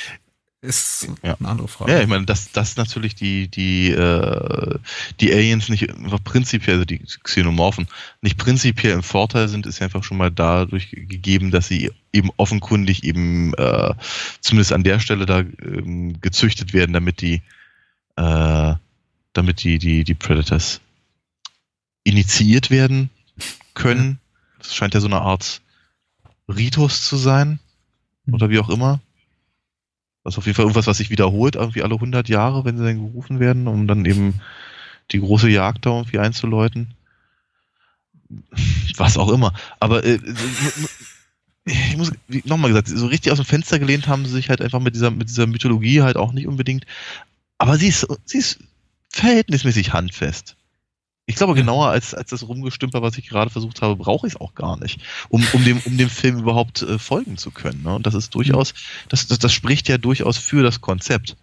ist ja. eine andere Frage. Ja, ich meine, dass, dass natürlich die, die, äh, die Aliens nicht einfach prinzipiell, also die Xenomorphen, nicht prinzipiell im Vorteil sind, ist einfach schon mal dadurch gegeben, dass sie eben offenkundig eben äh, zumindest an der Stelle da ähm, gezüchtet werden, damit die, äh, damit die, die, die Predators initiiert werden können. Das scheint ja so eine Art Ritus zu sein. Mhm. Oder wie auch immer. Das ist auf jeden Fall irgendwas, was sich wiederholt, irgendwie alle 100 Jahre, wenn sie dann gerufen werden, um dann eben die große Jagd da irgendwie einzuläuten. Was auch immer. Aber äh, ich muss nochmal gesagt, so richtig aus dem Fenster gelehnt haben sie sich halt einfach mit dieser, mit dieser Mythologie halt auch nicht unbedingt. Aber sie ist, sie ist verhältnismäßig handfest. Ich glaube, genauer als, als das Rumgestümper, was ich gerade versucht habe, brauche ich es auch gar nicht, um, um, dem, um dem Film überhaupt äh, folgen zu können. Ne? Und das ist durchaus, das, das, das spricht ja durchaus für das Konzept.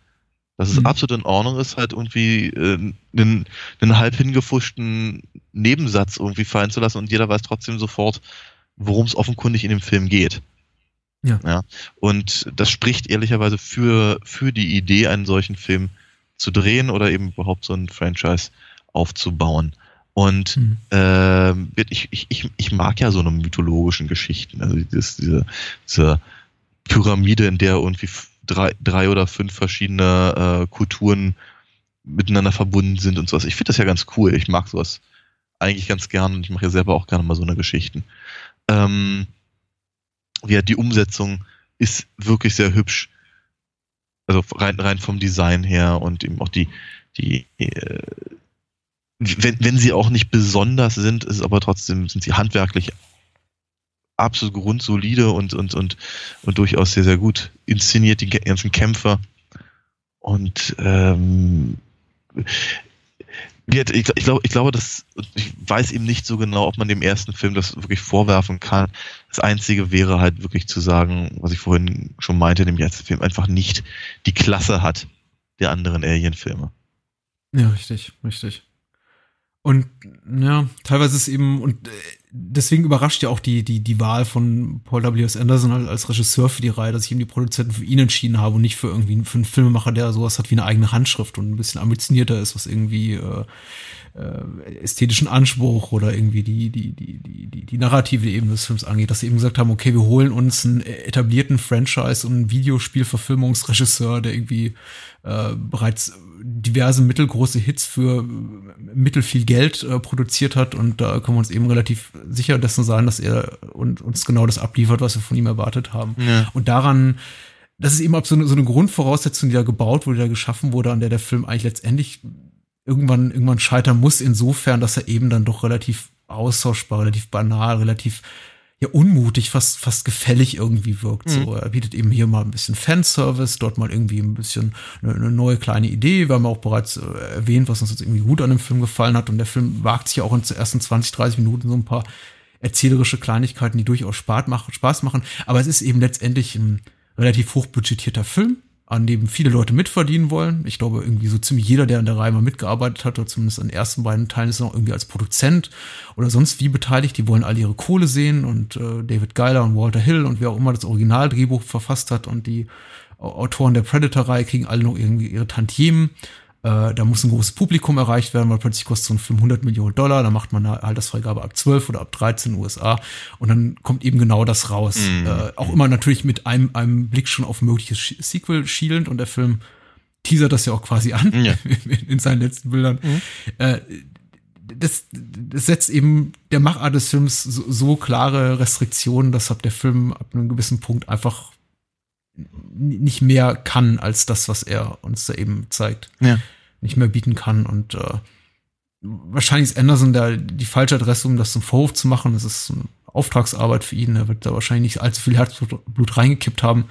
Dass es mhm. absolut in Ordnung ist, halt irgendwie äh, einen, einen halb hingefuschten Nebensatz irgendwie fallen zu lassen und jeder weiß trotzdem sofort, worum es offenkundig in dem Film geht. Ja. ja. Und das spricht ehrlicherweise für, für die Idee, einen solchen Film zu drehen oder eben überhaupt so ein Franchise aufzubauen. Und mhm. äh, ich, ich, ich mag ja so eine mythologischen Geschichten. Also dieses, diese, diese Pyramide, in der irgendwie drei, drei oder fünf verschiedene äh, Kulturen miteinander verbunden sind und sowas. Ich finde das ja ganz cool. Ich mag sowas eigentlich ganz gern und ich mache ja selber auch gerne mal so eine Geschichten. Ähm, ja, die Umsetzung ist wirklich sehr hübsch. Also rein, rein vom Design her und eben auch die, die, äh, wenn, wenn sie auch nicht besonders sind, ist aber trotzdem, sind sie handwerklich absolut grundsolide und, und, und, und durchaus sehr, sehr gut inszeniert, die ganzen Kämpfer. Und ähm, ich, glaube, ich glaube, dass ich weiß eben nicht so genau, ob man dem ersten Film das wirklich vorwerfen kann. Das Einzige wäre halt wirklich zu sagen, was ich vorhin schon meinte, dem ersten Film einfach nicht die Klasse hat der anderen Alien-Filme. Ja, richtig, richtig. Und ja, teilweise ist eben, und äh, deswegen überrascht ja auch die, die, die Wahl von Paul W.S. Anderson als Regisseur für die Reihe, dass ich eben die Produzenten für ihn entschieden habe und nicht für irgendwie für einen Filmemacher, der sowas hat wie eine eigene Handschrift und ein bisschen ambitionierter ist, was irgendwie äh, äh, ästhetischen Anspruch oder irgendwie die, die, die, die, die, die narrative Ebene des Films angeht, dass sie eben gesagt haben, okay, wir holen uns einen etablierten Franchise und einen Videospielverfilmungsregisseur, der irgendwie äh, bereits diverse mittelgroße Hits für mittelfiel Geld äh, produziert hat und da können wir uns eben relativ sicher dessen sein, dass er und, uns genau das abliefert, was wir von ihm erwartet haben. Ja. Und daran, das ist eben auch so eine, so eine Grundvoraussetzung, die da gebaut wurde, die da geschaffen wurde, an der der Film eigentlich letztendlich irgendwann, irgendwann scheitern muss, insofern, dass er eben dann doch relativ austauschbar, relativ banal, relativ ja unmutig, fast fast gefällig irgendwie wirkt. Mhm. So, er bietet eben hier mal ein bisschen Fanservice, dort mal irgendwie ein bisschen eine, eine neue kleine Idee. Wir haben auch bereits äh, erwähnt, was uns jetzt irgendwie gut an dem Film gefallen hat. Und der Film wagt sich ja auch in den ersten 20, 30 Minuten so ein paar erzählerische Kleinigkeiten, die durchaus. Spaß machen. Aber es ist eben letztendlich ein relativ hochbudgetierter Film an dem viele Leute mitverdienen wollen. Ich glaube, irgendwie so ziemlich jeder, der an der Reihe mal mitgearbeitet hat, oder zumindest an den ersten beiden Teilen, ist noch irgendwie als Produzent oder sonst wie beteiligt. Die wollen alle ihre Kohle sehen und äh, David Geiler und Walter Hill und wer auch immer das Originaldrehbuch verfasst hat und die Autoren der Predator-Reihe kriegen alle noch irgendwie ihre Tantiemen. Äh, da muss ein großes Publikum erreicht werden, weil plötzlich kostet so ein Film 100 Millionen Dollar. Da macht man eine Altersfreigabe ab 12 oder ab 13 in den USA. Und dann kommt eben genau das raus. Mhm. Äh, auch immer natürlich mit einem, einem Blick schon auf mögliches Sequel schielend. Und der Film teasert das ja auch quasi an ja. in seinen letzten Bildern. Mhm. Äh, das, das setzt eben der Machart des Films so, so klare Restriktionen, dass ab der Film ab einem gewissen Punkt einfach nicht mehr kann als das, was er uns da eben zeigt. Ja. Nicht mehr bieten kann. Und äh, wahrscheinlich ist Anderson da die falsche Adresse, um das zum Vorwurf zu machen. Das ist eine Auftragsarbeit für ihn. Er wird da wahrscheinlich nicht allzu viel Herzblut reingekippt haben.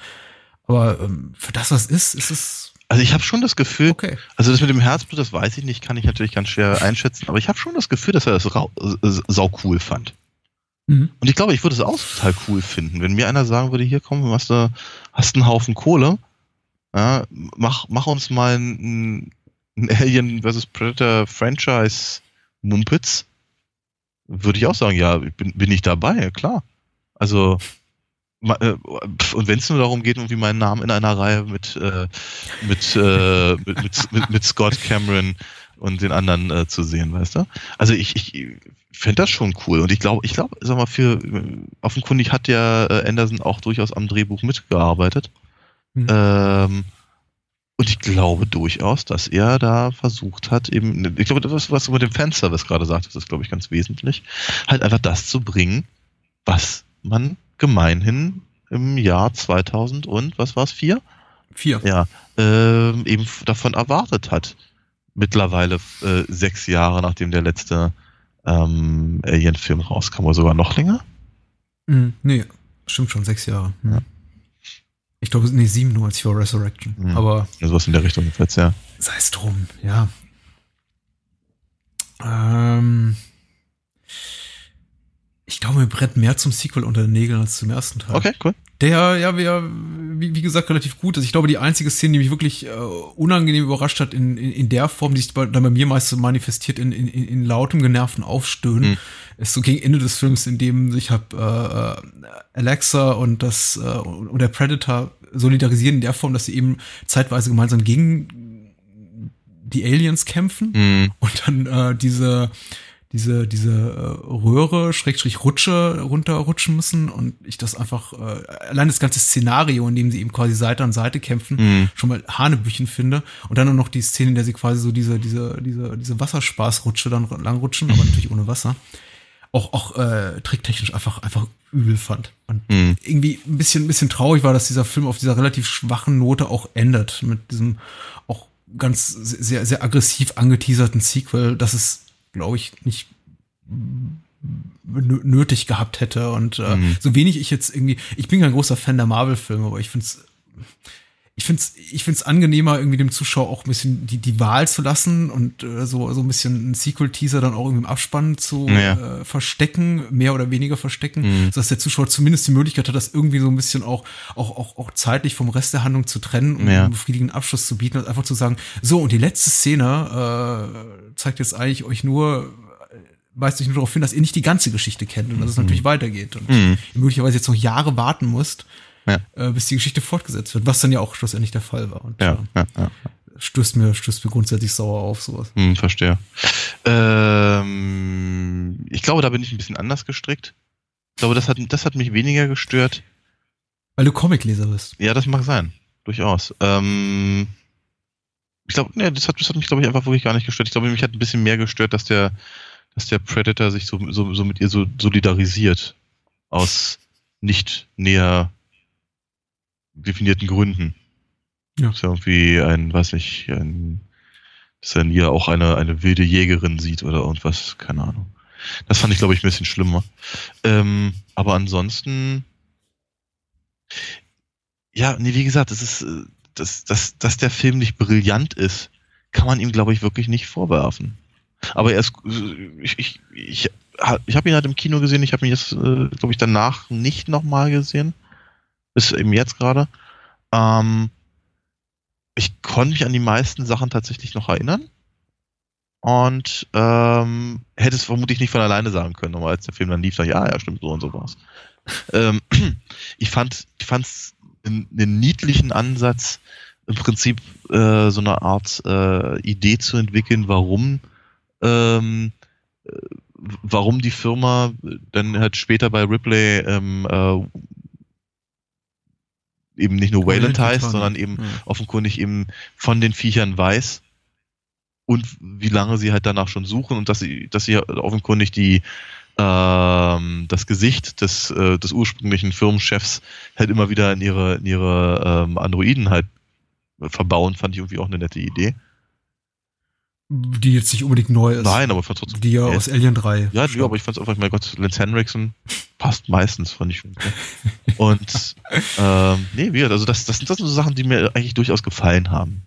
Aber ähm, für das, was ist, ist es. Also ich habe schon das Gefühl, okay. also das mit dem Herzblut, das weiß ich nicht, kann ich natürlich ganz schwer einschätzen, aber ich habe schon das Gefühl, dass er das sau cool fand. Mhm. Und ich glaube, ich würde es auch total cool finden, wenn mir einer sagen würde, hier komm, hast du hast einen Haufen Kohle, ja, mach, mach uns mal ein, Alien vs. Predator Franchise Mumpitz. Würde ich auch sagen, ja, bin, bin ich dabei, klar. Also, äh, und wenn es nur darum geht, irgendwie meinen Namen in einer Reihe mit, äh, mit, äh, mit, mit, mit Scott Cameron und den anderen äh, zu sehen, weißt du? Also ich, ich fände das schon cool. Und ich glaube, ich glaube, sag mal, für offenkundig hat ja äh, Anderson auch durchaus am Drehbuch mitgearbeitet. Mhm. Ähm, und ich glaube durchaus, dass er da versucht hat, eben, ich glaube, das, was du mit dem Fanservice gerade sagtest, ist, glaube ich, ganz wesentlich, halt einfach das zu bringen, was man gemeinhin im Jahr 2000 und, was war es, vier? Vier. Ja, ähm, eben davon erwartet hat mittlerweile äh, sechs Jahre, nachdem der letzte ähm, Alien-Film rauskam, oder sogar noch länger? Mm, nee, stimmt schon, sechs Jahre. Ja. Ich glaube, nee, sieben nur als für Resurrection. Mhm. Aber. Ja, sowas in der Richtung jetzt, ja. Sei es drum, ja. Ähm, ich glaube, mir brennt mehr zum Sequel unter den Nägeln als zum ersten Teil. Okay, cool der ja, ja wie, wie gesagt, relativ gut ist. Ich glaube, die einzige Szene, die mich wirklich äh, unangenehm überrascht hat, in, in, in der Form, die sich bei, dann bei mir meist so manifestiert, in, in, in lautem, genervten Aufstöhnen, mhm. ist so gegen Ende des Films, in dem sich hab äh, äh, Alexa und das äh, und der Predator solidarisieren in der Form, dass sie eben zeitweise gemeinsam gegen die Aliens kämpfen mhm. und dann äh, diese diese, diese äh, Röhre, Schrägstrich Rutsche runterrutschen müssen und ich das einfach, äh, allein das ganze Szenario, in dem sie eben quasi Seite an Seite kämpfen, Mhm. schon mal Hanebüchen finde. Und dann auch noch die Szene, in der sie quasi so diese, diese, diese, diese Wasserspaßrutsche dann langrutschen, aber natürlich ohne Wasser. Auch, auch äh, tricktechnisch einfach, einfach übel fand. Und Mhm. irgendwie ein bisschen, ein bisschen traurig war, dass dieser Film auf dieser relativ schwachen Note auch endet. Mit diesem auch ganz sehr, sehr aggressiv angeteaserten Sequel, dass es, glaube ich, nicht nö- nötig gehabt hätte. Und äh, Mhm. so wenig ich jetzt irgendwie, ich bin kein großer Fan der Marvel-Filme, aber ich finde es ich finde es ich find's angenehmer, irgendwie dem Zuschauer auch ein bisschen die, die Wahl zu lassen und äh, so, so ein bisschen ein Sequel-Teaser dann auch irgendwie im Abspann zu Ja. äh, verstecken, mehr oder weniger verstecken, Mhm. sodass der Zuschauer zumindest die Möglichkeit hat, das irgendwie so ein bisschen auch, auch, auch, auch zeitlich vom Rest der Handlung zu trennen und Ja. einen befriedigenden Abschluss zu bieten und einfach zu sagen, so, und die letzte Szene äh, zeigt jetzt eigentlich euch nur, äh, weist euch nur darauf hin, dass ihr nicht die ganze Geschichte kennt und dass es natürlich weitergeht und Mhm. ihr möglicherweise jetzt noch Jahre warten musst, Ja. äh, bis die Geschichte fortgesetzt wird, was dann ja auch schlussendlich der Fall war. Und Ja, äh, ja, ja. stößt mir, stößt mir grundsätzlich sauer auf sowas. Hm, verstehe. Ähm, ich glaube, da bin ich ein bisschen anders gestrickt. Ich glaube, das hat, das hat mich weniger gestört. Weil du Comicleser bist. Ja, das mag sein. Durchaus. Ähm, ich glaube, nee, das hat, das hat mich, glaube ich, einfach wirklich gar nicht gestört. Ich glaube, mich hat ein bisschen mehr gestört, dass der, dass der Predator sich so, so, so mit ihr so solidarisiert. Aus nicht näher definierten Gründen. Ja. Dass er irgendwie ein, weiß nicht, ein, dass er in ihr auch eine, eine wilde Jägerin sieht oder irgendwas, keine Ahnung. Das fand ich, glaube ich, ein bisschen schlimmer. Ähm, aber ansonsten, ja, nee, wie gesagt, das ist, äh, dass, dass, dass der Film nicht brillant ist, kann man ihm, glaube ich, wirklich nicht vorwerfen. Aber er ist, äh, ich, ich, ich, ich habe ihn halt im Kino gesehen, ich habe ihn jetzt, äh, glaube ich, danach nicht nochmal gesehen. Bis eben jetzt gerade. Ähm, ich konnte mich an die meisten Sachen tatsächlich noch erinnern. Und ähm, hätte es vermutlich nicht von alleine sagen können, aber als der Film dann lief, dachte ich, ja, ja, stimmt, so und so war's. Ähm, ich fand, einen, einen niedlichen Ansatz, im Prinzip äh, so eine Art äh, Idee zu entwickeln, warum ähm, äh, warum die Firma dann halt später bei Ripley ähm, äh, eben nicht nur Wayland heißt, Titanic. sondern eben Ja. offenkundig eben von den Viechern weiß und wie lange sie halt danach schon suchen und dass sie, dass sie offenkundig die ähm, das Gesicht des, äh, des ursprünglichen Firmenchefs halt immer wieder in ihre, in ihre ähm, Androiden halt verbauen, fand ich irgendwie auch eine nette Idee. Die jetzt nicht unbedingt neu ist. Nein, aber ich fand trotzdem. Die ja aus Alien 3. Ja, ja, aber ich fand's einfach, mein Gott, Lance Henriksen passt meistens, fand ich. Und ähm, nee, wie gesagt, also das, das sind das sind so Sachen, die mir eigentlich durchaus gefallen haben.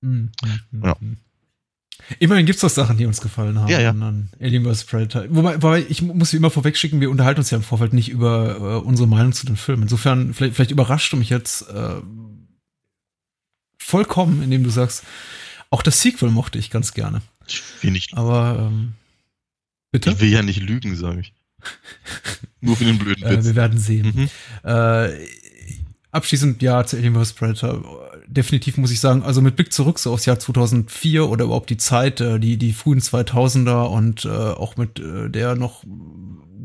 Mhm. Ja. Immerhin gibt's doch Sachen, die uns gefallen haben. Ja, ja. an- Alien vs. Predator. Wobei, wobei, ich muss wie immer vorwegschicken, wir unterhalten uns ja im Vorfeld nicht über äh, unsere Meinung zu dem Film. Insofern, vielleicht, vielleicht überrascht du mich jetzt äh, vollkommen, indem du sagst, auch das Sequel mochte ich ganz gerne. Ich will, nicht, Aber ähm, bitte? ich will ja nicht lügen, sage ich. Nur für den blöden Äh, Witz. wir werden sehen. Mhm. Äh, abschließend ja zu Alien vs. Predator. Definitiv muss ich sagen, also mit Blick zurück so aufs Jahr 2004 oder überhaupt die Zeit, äh, die, die frühen 2000er und äh, auch mit äh, der noch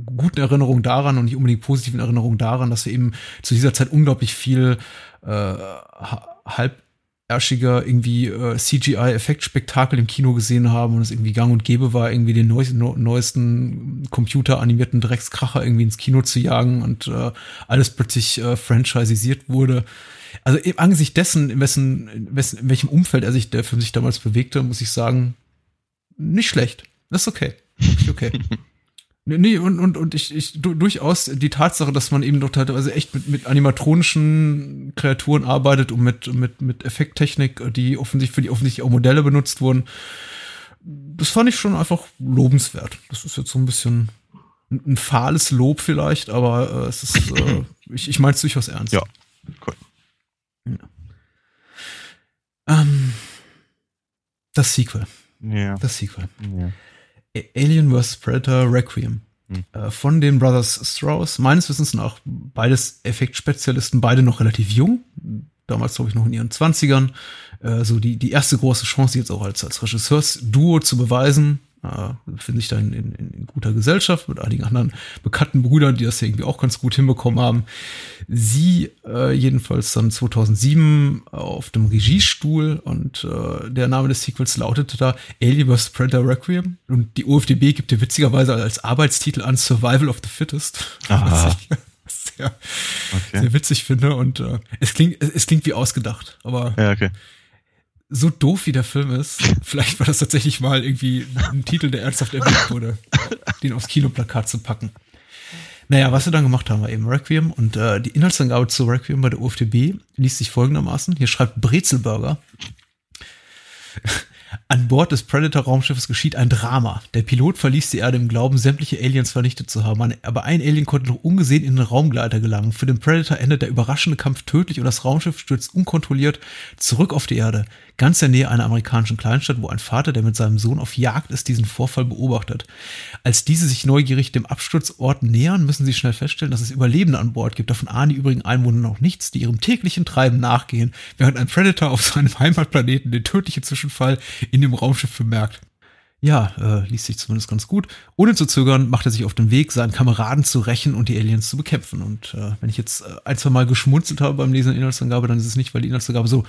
guten Erinnerung daran und nicht unbedingt positiven Erinnerung daran, dass wir eben zu dieser Zeit unglaublich viel äh, ha- halbärschiger irgendwie äh, CGI-Effektspektakel im Kino gesehen haben und es irgendwie gang und gäbe war, irgendwie den neuesten, neu- neuesten computeranimierten Dreckskracher irgendwie ins Kino zu jagen und äh, alles plötzlich äh, franchisisiert wurde. Also im Angesicht dessen, in, wessen, in, wessen, in welchem Umfeld er sich, der Film sich damals bewegte, muss ich sagen, nicht schlecht. Das ist okay. Okay. Nee, Nee, und, und, und ich, ich du, durchaus die Tatsache, dass man eben doch teilweise echt mit, mit animatronischen Kreaturen arbeitet und mit, mit, mit Effekttechnik, die offensichtlich für die offensichtlich auch Modelle benutzt wurden, das fand ich schon einfach lobenswert. Das ist jetzt so ein bisschen ein, ein fahles Lob vielleicht, aber äh, es ist, äh, ich, ich meine es durchaus ernst. Ja, cool. Ähm, das Sequel. Ja. Das Sequel. ja. Alien vs. Predator Requiem. Hm. Äh, von den Brothers Strauss. Meines Wissens nach beides Effektspezialisten, beide noch relativ jung. Damals, glaube ich, noch in ihren Zwanzigern. Äh, so die, die erste große Chance, jetzt auch als, als Regisseursduo zu beweisen. Äh, befinden sich da in, in, in guter Gesellschaft mit einigen anderen bekannten Brüdern, die das irgendwie auch ganz gut hinbekommen haben. Sie äh, jedenfalls dann 2007 auf dem Regiestuhl und äh, der Name des Sequels lautete da Alien vs. Predator Requiem und die OFDB gibt dir witzigerweise als Arbeitstitel an Survival of the Fittest. Aha. Sehr, okay. sehr witzig finde und äh, es klingt es, es klingt wie ausgedacht, aber ja, okay so doof wie der Film ist, vielleicht war das tatsächlich mal irgendwie ein Titel, der ernsthaft erwähnt wurde, den aufs Kinoplakat zu packen. Naja, was wir dann gemacht haben, war eben Requiem und äh, die Inhaltsangabe zu Requiem bei der UFDB liest sich folgendermaßen. Hier schreibt Brezelburger. An Bord des Predator-Raumschiffes geschieht ein Drama. Der Pilot verließ die Erde im Glauben, sämtliche Aliens vernichtet zu haben, aber ein Alien konnte noch ungesehen in den Raumgleiter gelangen. Für den Predator endet der überraschende Kampf tödlich und das Raumschiff stürzt unkontrolliert zurück auf die Erde ganz in der Nähe einer amerikanischen Kleinstadt, wo ein Vater, der mit seinem Sohn auf Jagd ist, diesen Vorfall beobachtet. Als diese sich neugierig dem Absturzort nähern, müssen sie schnell feststellen, dass es Überlebende an Bord gibt. Davon ahnen die übrigen Einwohner noch nichts, die ihrem täglichen Treiben nachgehen, während ein Predator auf seinem Heimatplaneten den tödlichen Zwischenfall in dem Raumschiff bemerkt. Ja, äh, liest sich zumindest ganz gut. Ohne zu zögern macht er sich auf den Weg, seinen Kameraden zu rächen und die Aliens zu bekämpfen. Und äh, wenn ich jetzt äh, ein, zwei Mal geschmunzelt habe beim Lesen der Inhaltsangabe, dann ist es nicht, weil die Inhaltsangabe so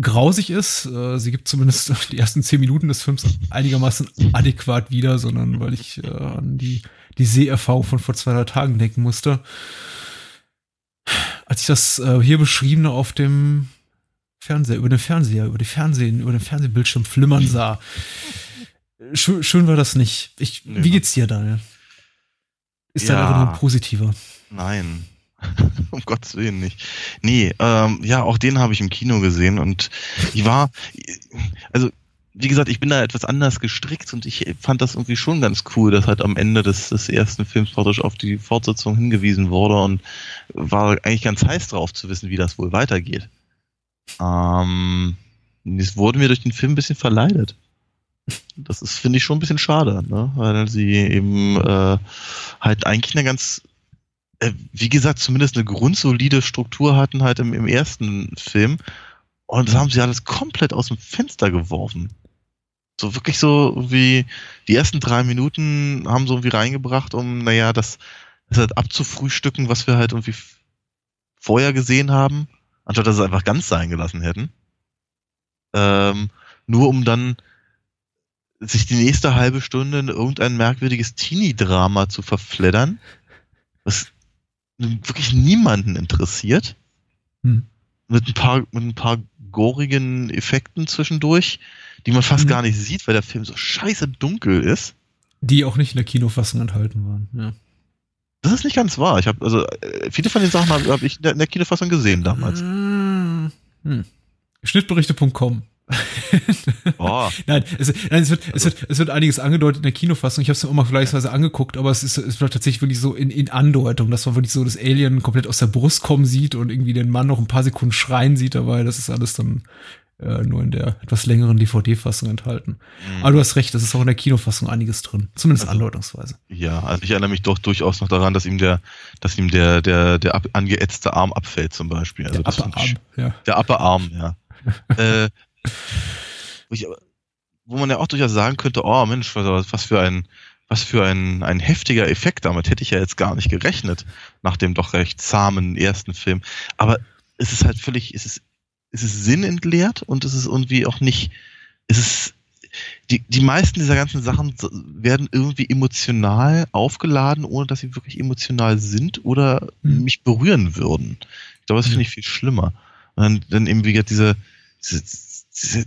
grausig ist. Äh, sie gibt zumindest die ersten zehn Minuten des Films einigermaßen adäquat wieder, sondern weil ich äh, an die, die Seherfahrung von vor zwei, drei Tagen denken musste. Als ich das äh, hier beschriebene auf dem Fernseher, über den Fernseher, über die Fernsehen, über den Fernsehbildschirm flimmern sah. Schön, schön war das nicht. Ich. Wie geht's dir, Daniel? Ist ja. dein Erinnerung positiver? Nein, um Gottes Willen nicht. Nee, ähm, ja, auch den habe ich im Kino gesehen und ich war, also wie gesagt, ich bin da etwas anders gestrickt und ich fand das irgendwie schon ganz cool, dass halt am Ende des, des ersten Films praktisch auf die Fortsetzung hingewiesen wurde und war eigentlich ganz heiß drauf zu wissen, wie das wohl weitergeht. Ähm, es wurde mir durch den Film ein bisschen verleidet. Das ist, finde ich, schon ein bisschen schade, ne? weil sie eben äh, halt eigentlich eine ganz wie gesagt, zumindest eine grundsolide Struktur hatten halt im, im ersten Film. Und das haben sie alles komplett aus dem Fenster geworfen. So wirklich so wie die ersten drei Minuten haben so irgendwie reingebracht, um, naja, das, das halt abzufrühstücken, was wir halt irgendwie vorher gesehen haben, anstatt dass sie es einfach ganz sein gelassen hätten. Ähm, nur um dann sich die nächste halbe Stunde in irgendein merkwürdiges Teenie-Drama zu verfleddern, was wirklich niemanden interessiert. Hm. Mit ein paar, mit ein paar gorigen Effekten zwischendurch, die man fast hm. gar nicht sieht, weil der Film so scheiße dunkel ist. Die auch nicht in der Kinofassung enthalten waren, ja. Das ist nicht ganz wahr. Ich habe also äh, viele von den Sachen habe hab ich in der Kinofassung gesehen damals. Hm. hm. Schnittberichte.com Oh. nein, es, nein es, wird, es, wird, es wird einiges angedeutet in der Kinofassung. Ich habe es mir auch mal vergleichsweise angeguckt, aber es ist, es wird tatsächlich wirklich so in, in Andeutung, dass man wirklich so das Alien komplett aus der Brust kommen sieht und irgendwie den Mann noch ein paar Sekunden schreien sieht dabei. Das ist alles dann äh, nur in der etwas längeren DVD-Fassung enthalten. Mhm. Aber du hast recht, es ist auch in der Kinofassung einiges drin. Zumindest also, andeutungsweise. Ja, also ich erinnere mich doch durchaus noch daran, dass ihm der, dass ihm der, der, der ab, angeätzte Arm abfällt zum Beispiel. Also der Upper Arm, ja. Der Upper Arm, ja. äh, wo, ich, wo man ja auch durchaus sagen könnte, oh Mensch, was, was für ein, was für ein, ein heftiger Effekt, damit hätte ich ja jetzt gar nicht gerechnet, nach dem doch recht zahmen ersten Film. Aber es ist halt völlig, es ist, es ist sinnentleert und es ist irgendwie auch nicht, es ist, die, die meisten dieser ganzen Sachen werden irgendwie emotional aufgeladen, ohne dass sie wirklich emotional sind oder mhm. mich berühren würden. Ich glaube, das finde ich viel schlimmer. Und dann, dann eben wie gesagt diese, diese, diese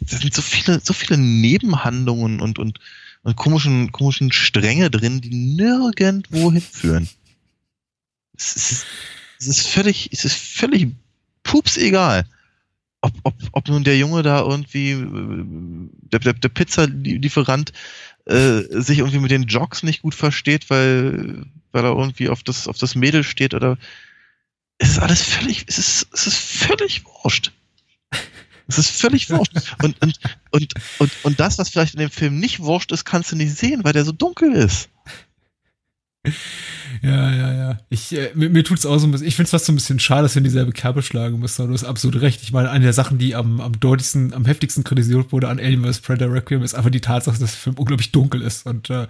da sind so viele, so viele Nebenhandlungen und, und, und komischen, komischen Stränge drin, die nirgendwo hinführen. Es ist, es ist völlig, es ist völlig pups egal. Ob, ob, ob nun der Junge da irgendwie, der, der, der Pizzalieferant äh, sich irgendwie mit den Jogs nicht gut versteht, weil, weil er irgendwie auf das, auf das Mädel steht oder es ist alles völlig, es ist, es ist völlig wurscht. Es ist völlig wurscht. Und, und, und, und, und das, was vielleicht in dem Film nicht wurscht ist, kannst du nicht sehen, weil der so dunkel ist. Ja, ja, ja. Ich, äh, mir, mir tut's auch so ein bisschen, ich find's fast so ein bisschen schade, dass wir in dieselbe Kerbe schlagen müssen, du hast absolut recht. Ich meine, eine der Sachen, die am, am deutlichsten, am heftigsten kritisiert wurde an Alien vs. Predator Requiem, ist einfach die Tatsache, dass der Film unglaublich dunkel ist. Und äh,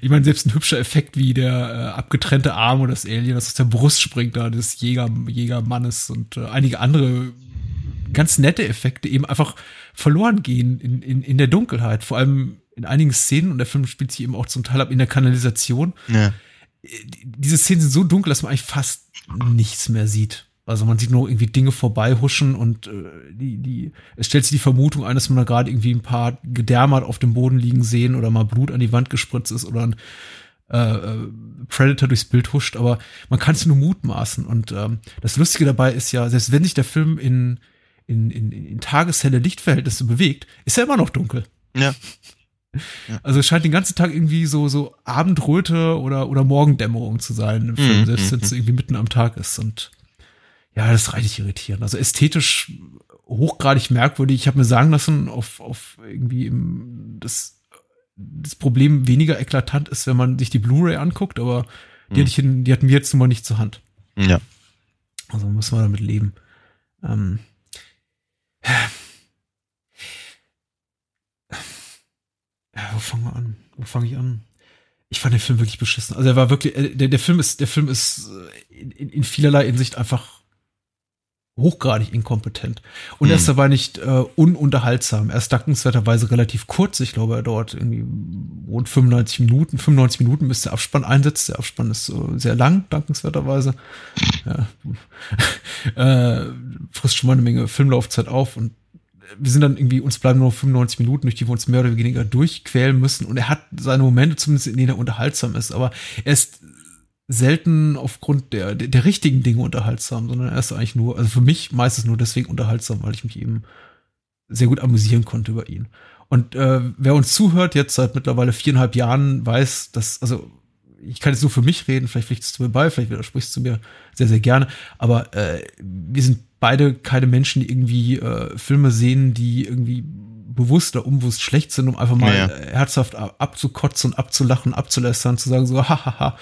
ich meine, selbst ein hübscher Effekt wie der äh, abgetrennte Arm oder das Alien, das aus der Brust springt, da des Jäger, Jägermannes und äh, einige andere ganz nette Effekte eben einfach verloren gehen in, in, in der Dunkelheit. Vor allem in einigen Szenen, und der Film spielt sich eben auch zum Teil ab in der Kanalisation. Ja. Diese Szenen sind so dunkel, dass man eigentlich fast nichts mehr sieht. Also man sieht nur irgendwie Dinge vorbeihuschen und äh, die, die, es stellt sich die Vermutung ein, dass man da gerade irgendwie ein paar Gedärme auf dem Boden liegen sehen oder mal Blut an die Wand gespritzt ist oder ein äh, äh Predator durchs Bild huscht, aber man kann es nur mutmaßen. Und ähm, das Lustige dabei ist ja, selbst wenn sich der Film in, in, in, in tageshelle Lichtverhältnisse bewegt, ist er immer noch dunkel. Ja. ja. Also es scheint den ganzen Tag irgendwie so, so Abendröte oder, oder Morgendämmerung zu sein im Film, mhm. selbst wenn es mhm. irgendwie mitten am Tag ist. Und ja, das ist reichlich irritierend. Also ästhetisch hochgradig merkwürdig. Ich habe mir sagen lassen, auf, auf irgendwie im, das, das Problem weniger eklatant ist, wenn man sich die Blu-ray anguckt, aber die, mhm. hatte ich, die hatten wir jetzt nun mal nicht zur Hand. Ja. Also müssen wir damit leben. Ähm, ja, wo fangen wir an? Wo fange ich an? Ich fand den Film wirklich beschissen. Also er war wirklich, äh, der, der Film ist, der Film ist äh, in, in vielerlei Hinsicht einfach hochgradig inkompetent. Und er ist hm. dabei nicht äh, ununterhaltsam. Er ist dankenswerterweise relativ kurz. Ich glaube, er dauert irgendwie rund 95 Minuten. 95 Minuten, bis der Abspann einsetzt. Der Abspann ist äh, sehr lang, dankenswerterweise. Ja. äh, frisst schon mal eine Menge Filmlaufzeit auf und wir sind dann irgendwie, uns bleiben nur 95 Minuten, durch die wir uns mehr oder weniger durchquälen müssen. Und er hat seine Momente zumindest, in denen er unterhaltsam ist. Aber er ist selten aufgrund der, der, der, richtigen Dinge unterhaltsam, sondern er ist eigentlich nur, also für mich meistens nur deswegen unterhaltsam, weil ich mich eben sehr gut amüsieren konnte über ihn. Und äh, wer uns zuhört, jetzt seit mittlerweile viereinhalb Jahren, weiß, dass, also ich kann jetzt nur für mich reden, vielleicht pflichtest du mir bei, vielleicht widersprichst du mir sehr, sehr gerne, aber äh, wir sind beide keine Menschen, die irgendwie äh, Filme sehen, die irgendwie bewusst oder unbewusst schlecht sind, um einfach mal ja, ja. herzhaft abzukotzen, abzulachen, abzulästern, zu sagen so, hahaha, äh,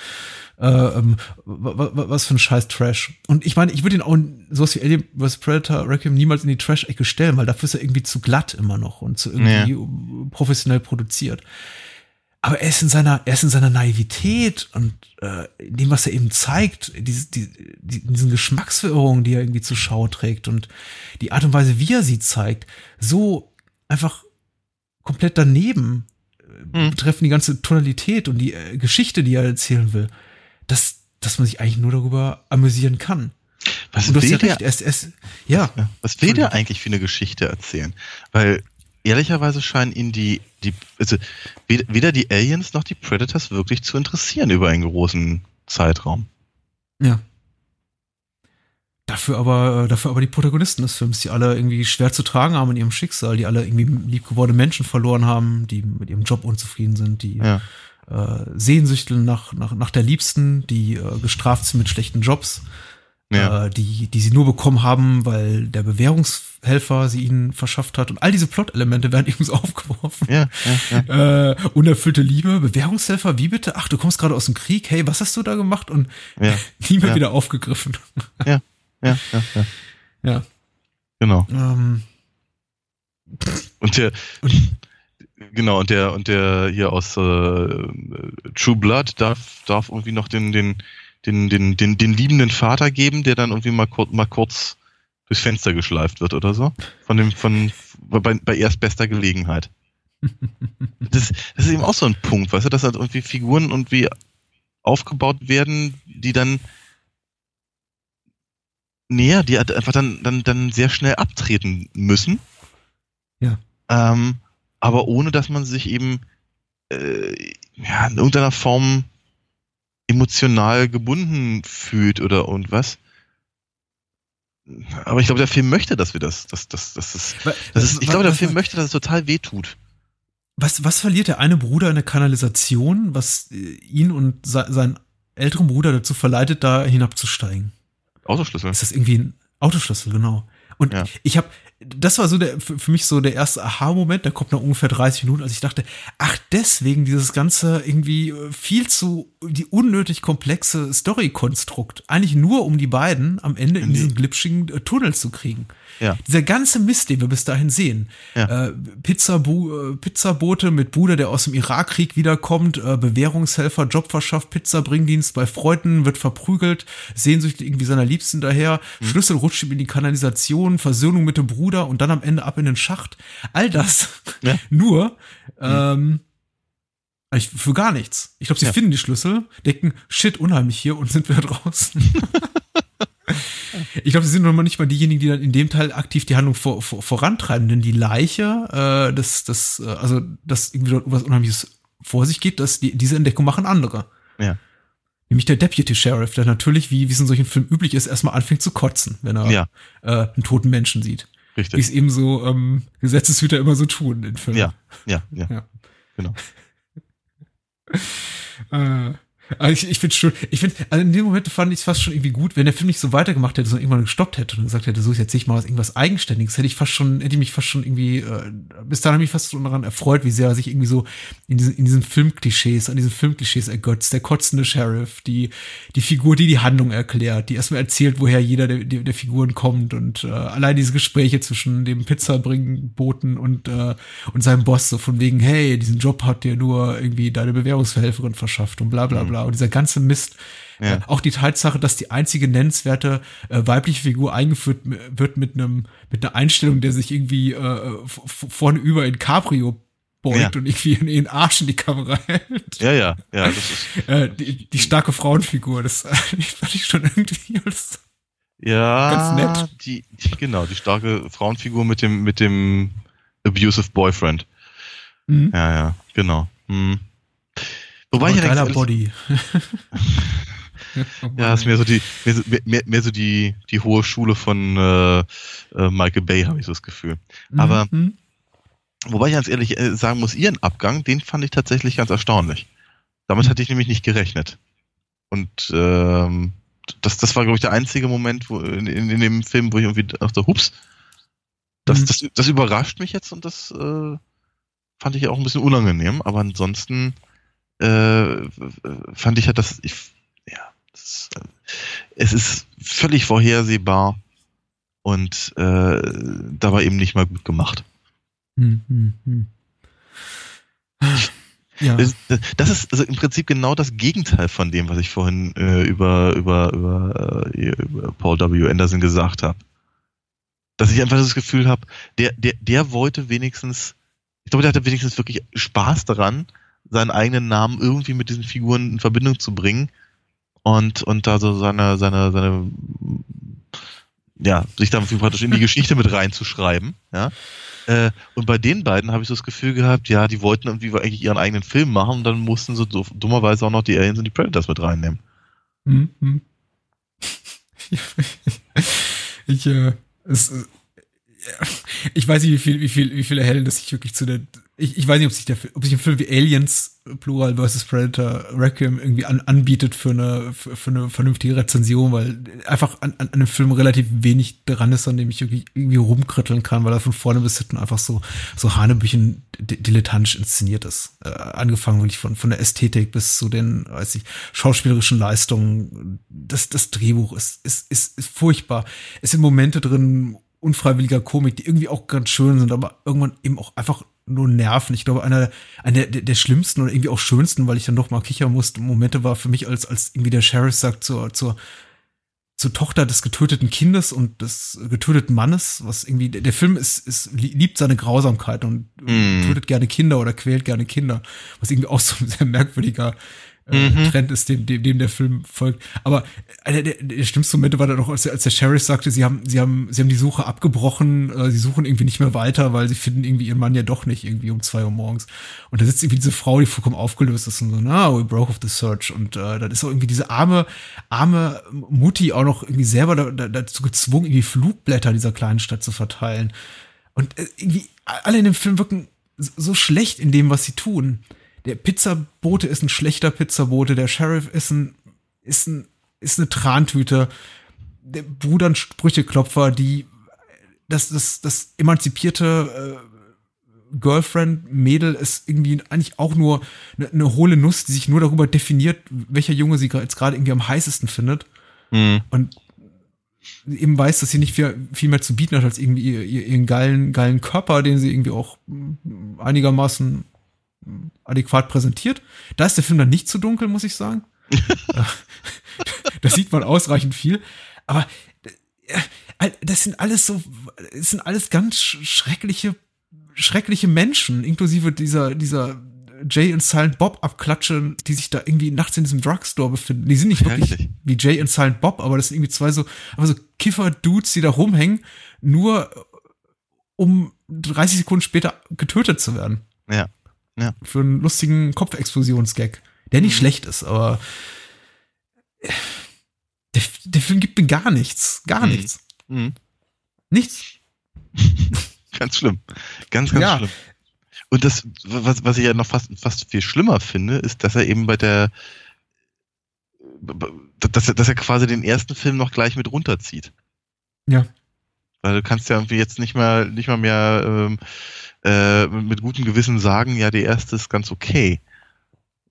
ähm, was für ein scheiß Trash. Und ich meine, ich würde ihn auch sowas wie Alien vs. Predator Requiem niemals in die Trash-Ecke stellen, weil dafür ist er irgendwie zu glatt immer noch und zu irgendwie ja. professionell produziert. Aber er ist in seiner, er ist in seiner Naivität und äh, in dem, was er eben zeigt, diese, die, die, diesen Geschmacksverirrungen, die er irgendwie zur Schau trägt und die Art und Weise, wie er sie zeigt, so einfach komplett daneben mhm. betreffen die ganze Tonalität und die äh, Geschichte, die er erzählen will dass, dass man sich eigentlich nur darüber amüsieren kann. Was will, ja der, es, es, ja. was will der eigentlich für eine Geschichte erzählen? Weil ehrlicherweise scheinen ihn die, die, also weder die Aliens noch die Predators wirklich zu interessieren über einen großen Zeitraum. Ja. Dafür aber, dafür aber die Protagonisten des Films, die alle irgendwie schwer zu tragen haben in ihrem Schicksal, die alle irgendwie liebgewordene Menschen verloren haben, die mit ihrem Job unzufrieden sind, die ja äh, Sehnsüchteln nach, nach, nach der Liebsten, die äh, gestraft sind mit schlechten Jobs, ja. äh, die, die sie nur bekommen haben, weil der Bewährungshelfer sie ihnen verschafft hat. Und all diese Plot-Elemente werden eben so aufgeworfen. Ja, ja, ja. Äh, unerfüllte Liebe, Bewährungshelfer, wie bitte? Ach, du kommst gerade aus dem Krieg, hey, was hast du da gemacht? Und nie mehr wieder aufgegriffen. Ja, ja, ja. Ja. ja. Genau. Ähm, und der, und, Genau, und der, und der hier aus äh, True Blood darf, darf irgendwie noch den, den, den, den, den, den liebenden Vater geben, der dann irgendwie mal, kurz mal kurz durchs Fenster geschleift wird oder so. Von dem, von, bei, bei erstbester Gelegenheit. Das, das ist eben auch so ein Punkt, weißt du, dass halt irgendwie Figuren irgendwie aufgebaut werden, die dann näher, die halt einfach dann, dann, dann sehr schnell abtreten müssen. Ja. Ähm, aber ohne dass man sich eben äh, ja, in irgendeiner Form emotional gebunden fühlt oder und was. Aber ich glaube, der Film möchte, dass wir das, dass, dass, dass, das, das ist, ich glaube, der Film möchte, dass es total wehtut. Was, was verliert der eine Bruder in der Kanalisation, was ihn und seinen älteren Bruder dazu verleitet, da hinabzusteigen? Autoschlüssel. Ist das irgendwie ein Autoschlüssel, genau. Und Ja. ich habe, das war so der für, mich so der erste Aha-Moment, der kommt nach ungefähr 30 Minuten, als ich dachte, ach, deswegen dieses ganze irgendwie äh, viel zu, die unnötig komplexe Story-Konstrukt. Eigentlich nur, um die beiden am Ende in Nee. diesen glitschigen äh, Tunnel zu kriegen. Ja. Dieser ganze Mist, den wir bis dahin sehen. Ja. Äh, Pizzabu äh, Pizzabote mit Bruder, der aus dem Irakkrieg wiederkommt, äh, Bewährungshelfer, Job verschafft, Pizzabringdienst bei Freunden, wird verprügelt, sehnsüchtig irgendwie seiner Liebsten daher, Mhm. Schlüssel rutscht ihm in die Kanalisation, Versöhnung mit dem Bruder und dann am Ende ab in den Schacht. All das Ja. Mhm. nur ähm, ich, für gar nichts. Ich glaube, sie Ja. finden die Schlüssel, denken, shit, unheimlich hier und sind wieder draußen. Ich glaube, sie sind noch nicht mal diejenigen, die dann in dem Teil aktiv die Handlung vor, vor, vorantreiben, denn die Leiche, äh, das, das, äh, also, dass irgendwie dort was Unheimliches vor sich geht, dass die, diese Entdeckung machen andere. Ja. Nämlich der Deputy Sheriff, der natürlich, wie wie es in solchen Filmen üblich ist, erstmal anfängt zu kotzen, wenn er Ja. äh, einen toten Menschen sieht. Wie Richtig. es eben so ähm, Gesetzeshüter immer so tun in Filmen. Ja, ja, ja, Ja. Genau. Äh, also ich, ich finde schon, ich finde, also in dem Moment fand ich es fast schon irgendwie gut, wenn der Film nicht so weitergemacht hätte, sondern irgendwann gestoppt hätte und gesagt hätte, so jetzt sehe ich mal was irgendwas Eigenständiges, hätte ich fast schon, hätte ich mich fast schon irgendwie, äh, bis dahin habe ich mich fast schon daran erfreut, wie sehr er sich irgendwie so in diesen, in diesen Filmklischees, an diesen Filmklischees ergötzt, der kotzende Sheriff, die, die Figur, die die Handlung erklärt, die erstmal erzählt, woher jeder der, der, der Figuren kommt und äh, allein diese Gespräche zwischen dem Pizzabringboten und, äh, und seinem Boss, so von wegen, hey, diesen Job hat dir nur irgendwie deine Bewährungsverhelferin verschafft und bla bla bla. Und dieser ganze Mist. Ja. Äh, auch die Tatsache, dass die einzige nennenswerte äh, weibliche Figur eingeführt wird mit einem mit einer Einstellung, der sich irgendwie äh, vorne über in Cabrio beugt Ja. und irgendwie in den Arsch in die Kamera hält. Ja, ja, ja, das ist, Äh, die, die starke Frauenfigur, das fand ich schon irgendwie alles. ja, Ganz nett. Die, die, genau, die starke Frauenfigur mit dem, mit dem abusive Boyfriend. Mhm. Ja, ja, genau. Hm. Wobei ich ja Body. Ja, ist mehr so die, mehr, mehr, mehr so die, die hohe Schule von äh, äh, Michael Bay, habe ich so das Gefühl. aber- Mhm. Wobei ich ganz ehrlich äh, sagen muss, ihren Abgang, den fand ich tatsächlich ganz erstaunlich. Damit hatte ich nämlich nicht gerechnet. Und ähm, das, das war, glaube ich, der einzige Moment wo, in, in, in dem Film, wo ich irgendwie dachte, hups, das, Mhm. das, das überrascht mich jetzt und das äh, fand ich auch ein bisschen unangenehm. Aber ansonsten äh, fand ich halt, dass ich, ja, das, äh, es ist völlig vorhersehbar und äh, dabei eben nicht mal gut gemacht. Hm, hm, hm. Ja. Das, das ist also im Prinzip genau das Gegenteil von dem, was ich vorhin äh, über, über, über, äh, über Paul W. Anderson gesagt habe. Dass ich einfach das Gefühl habe, der, der, der wollte wenigstens, ich glaube, der hatte wenigstens wirklich Spaß daran, seinen eigenen Namen irgendwie mit diesen Figuren in Verbindung zu bringen und, und da so seine, seine, seine, ja, sich dann praktisch in die Geschichte mit reinzuschreiben, ja. Äh, und bei den beiden habe ich so das Gefühl gehabt, ja, die wollten irgendwie eigentlich ihren eigenen Film machen und dann mussten sie so dummerweise auch noch die Aliens und die Predators mit reinnehmen. Hm, hm. ich, äh, es, äh, ich weiß nicht, wie viel, wie viel, wie viele Helden das sich wirklich zu der, ich, ich weiß nicht, ob sich der, ob sich ein Film wie Aliens, Plural versus Predator, Requiem irgendwie an, anbietet für eine, für, für eine vernünftige Rezension, weil einfach an, an einem Film relativ wenig dran ist, an dem ich irgendwie, irgendwie rumkritteln kann, weil er von vorne bis hinten einfach so, so hanebüchen di- dilettantisch inszeniert ist. Äh, angefangen wirklich von, von der Ästhetik bis zu den, weiß ich, schauspielerischen Leistungen. Das, das Drehbuch ist, ist, ist, ist furchtbar. Es sind Momente drin, unfreiwilliger Komik, die irgendwie auch ganz schön sind, aber irgendwann eben auch einfach nur nerven. Ich glaube, einer, einer der, der schlimmsten oder irgendwie auch schönsten, weil ich dann doch mal kichern musste, Momente war für mich, als, als irgendwie der Sheriff sagt zur, zur, zur Tochter des getöteten Kindes und des getöteten Mannes, was irgendwie, der, Film ist, ist, liebt seine Grausamkeit und Mm. tötet gerne Kinder oder quält gerne Kinder, was irgendwie auch so ein sehr merkwürdiger Mhm. Trend ist, dem, dem, dem der Film folgt. Aber einer der, der schlimmste Momente war dann noch, als der, als der Sheriff sagte, sie haben, sie haben, sie haben die Suche abgebrochen, äh, sie suchen irgendwie nicht mehr weiter, weil sie finden irgendwie ihren Mann ja doch nicht irgendwie um zwei Uhr morgens. Und da sitzt irgendwie diese Frau, die vollkommen aufgelöst ist und so, na, we broke off the search. Und äh, dann ist auch irgendwie diese arme, arme Mutti auch noch irgendwie selber da, da, dazu gezwungen, irgendwie Flugblätter dieser kleinen Stadt zu verteilen. Und äh, irgendwie alle in dem Film wirken so schlecht in dem, was sie tun. Der Pizzabote ist ein schlechter Pizzabote, der Sheriff ist ein, ist ein, ist eine Trantüte. Der Bruder ein Sprücheklopfer, die das, das, das emanzipierte äh, Girlfriend-Mädel ist irgendwie eigentlich auch nur eine, eine hohle Nuss, die sich nur darüber definiert, welcher Junge sie jetzt gerade irgendwie am heißesten findet. Mhm. Und eben weiß, dass sie nicht viel, viel mehr zu bieten hat als irgendwie ihr, ihren geilen, geilen Körper, den sie irgendwie auch einigermaßen adäquat präsentiert. Da ist der Film dann nicht zu dunkel, muss ich sagen. da sieht man ausreichend viel. Aber äh, das sind alles so, das sind alles ganz schreckliche, schreckliche Menschen, inklusive dieser, dieser Jay und Silent Bob abklatsche, die sich da irgendwie nachts in diesem Drugstore befinden. Die sind nicht wirklich Richtig. wie Jay und Silent Bob, aber das sind irgendwie zwei so, aber so Kiffer-Dudes, die da rumhängen, nur um 30 Sekunden später getötet zu werden. Ja. Ja. Für einen lustigen Kopfexplosionsgag, der nicht mhm. schlecht ist, aber der, der Film gibt mir gar nichts. Gar mhm. nichts. Mhm. Nichts. ganz schlimm. Ganz, ganz ja. schlimm. Und das, was, was ich ja noch fast, fast viel schlimmer finde, ist, dass er eben bei der, dass er, dass er quasi den ersten Film noch gleich mit runterzieht. Ja. Weil du kannst ja irgendwie jetzt nicht mal, nicht mal mehr ähm, äh, mit gutem Gewissen sagen, ja, der erste ist ganz okay.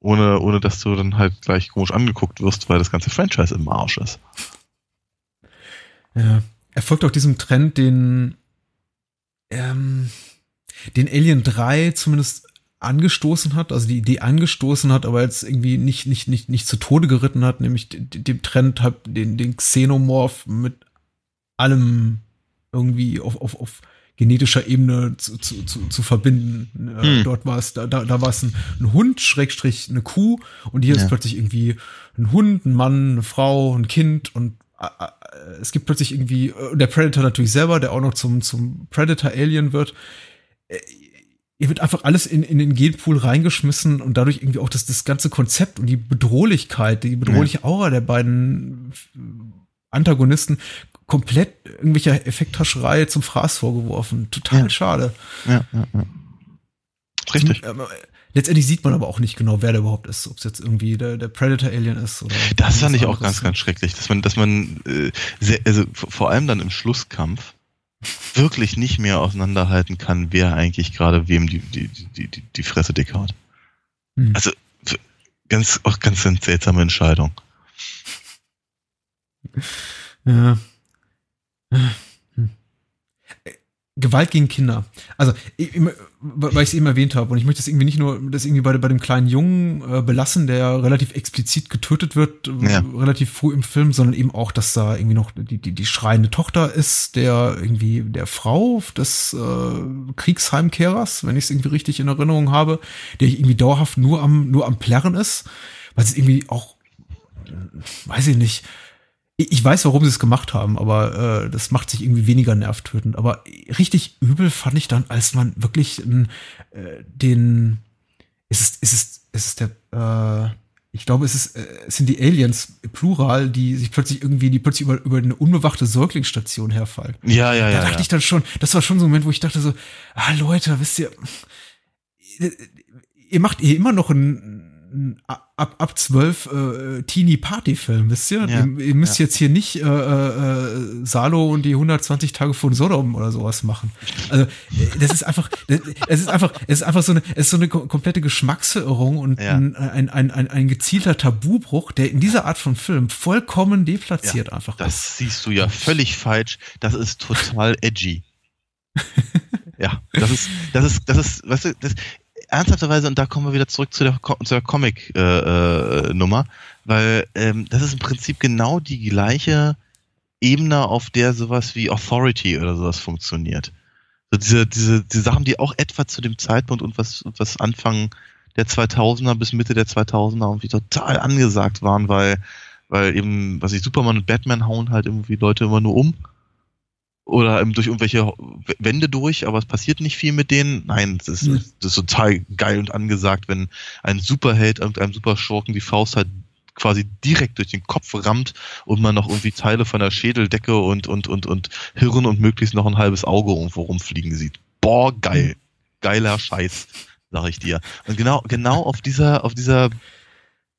Ohne, ohne dass du dann halt gleich komisch angeguckt wirst, weil das ganze Franchise im Arsch ist. Ja. Er folgt auch diesem Trend, den ähm, den Alien 3 zumindest angestoßen hat, also die Idee angestoßen hat, aber jetzt irgendwie nicht, nicht, nicht, nicht zu Tode geritten hat, nämlich dem Trend den, den Xenomorph mit allem irgendwie auf, auf, auf genetischer Ebene zu, zu, zu, zu verbinden. Äh, hm. Dort war es, da, da, da war es ein, ein Hund, Schrägstrich, eine Kuh und hier ja. ist plötzlich irgendwie ein Hund, ein Mann, eine Frau, ein Kind und äh, äh es gibt plötzlich irgendwie, äh, der Predator natürlich selber, der auch noch zum, zum Predator-Alien wird ihr wird einfach alles in, in den Genpool reingeschmissen und dadurch irgendwie auch das, das ganze Konzept und die Bedrohlichkeit, die bedrohliche Aura der beiden Antagonisten komplett irgendwelcher Effekthascherei zum Fraß vorgeworfen. Total ja. schade. Ja, ja, ja. Richtig. Und, ähm, letztendlich sieht man aber auch nicht genau, wer der überhaupt ist, ob es jetzt irgendwie der, der Predator-Alien ist oder. Das fand ich auch ganz, ganz schrecklich, dass man, dass man äh, sehr, also vor allem dann im Schlusskampf wirklich nicht mehr auseinanderhalten kann, wer eigentlich gerade wem die, die, die, die, die Fresse dick haut. Hm. Also ganz, auch ganz seltsame Entscheidung. Ja. Gewalt gegen Kinder. Also, weil ich es eben erwähnt habe, und ich möchte es irgendwie nicht nur das irgendwie bei, bei dem kleinen Jungen äh, belassen, der relativ explizit getötet wird, ja. relativ früh im Film, sondern eben auch, dass da irgendwie noch die, die, die schreiende Tochter ist, der irgendwie der Frau des äh, Kriegsheimkehrers, wenn ich es irgendwie richtig in Erinnerung habe, der irgendwie dauerhaft nur am, nur am Plärren ist, weil es irgendwie auch, weiß ich nicht, ich weiß, warum sie es gemacht haben, aber äh, das macht sich irgendwie weniger nervtötend. Aber richtig übel fand ich dann, als man wirklich äh, den, ist es, ist es, ist es der, äh, ich glaube, es ist, äh, es sind die Aliens plural, die sich plötzlich irgendwie, die plötzlich über, über eine unbewachte Säuglingsstation herfallen. Ja, ja, ja. Da dachte ja. ich dann schon, das war schon so ein Moment, wo ich dachte so, ah Leute, wisst ihr, ihr macht ihr immer noch ein ab, ab zwölf äh, Teenie-Party-Film, wisst ihr? Ja, ihr, ihr, müsst ja. jetzt hier nicht äh, äh, Salo und die 120 Tage von Sodom oder sowas machen. Also das ist einfach, es ist einfach, es ist einfach so eine, es ist so eine komplette Geschmacksverirrung und ja. ein, ein, ein, ein, ein gezielter Tabubruch, der in dieser Art von Film vollkommen deplatziert einfach das ist. Das siehst du ja völlig falsch. Das ist total edgy. ja, das ist, das ist, das ist, weißt du, das, ernsthafterweise, und da kommen wir wieder zurück zu der, der Comic-Nummer, äh, äh, weil ähm, das ist im Prinzip genau die gleiche Ebene, auf der sowas wie Authority oder sowas funktioniert. So diese, diese, diese Sachen, die auch etwa zu dem Zeitpunkt und was, was Anfang der 2000er bis Mitte der 2000er irgendwie total angesagt waren, weil, weil eben, was ich, Superman und Batman hauen halt irgendwie Leute immer nur um oder durch irgendwelche Wände durch, aber es passiert nicht viel mit denen. Nein, das ist, mhm. das ist total geil und angesagt, wenn ein Superheld irgendeinem Superschurken die Faust halt quasi direkt durch den Kopf rammt und man noch irgendwie Teile von der Schädeldecke und, und, und, und Hirn und möglichst noch ein halbes Auge irgendwo rumfliegen sieht. Boah, geil. Mhm. Geiler Scheiß, sag ich dir. Und genau, genau auf dieser, auf dieser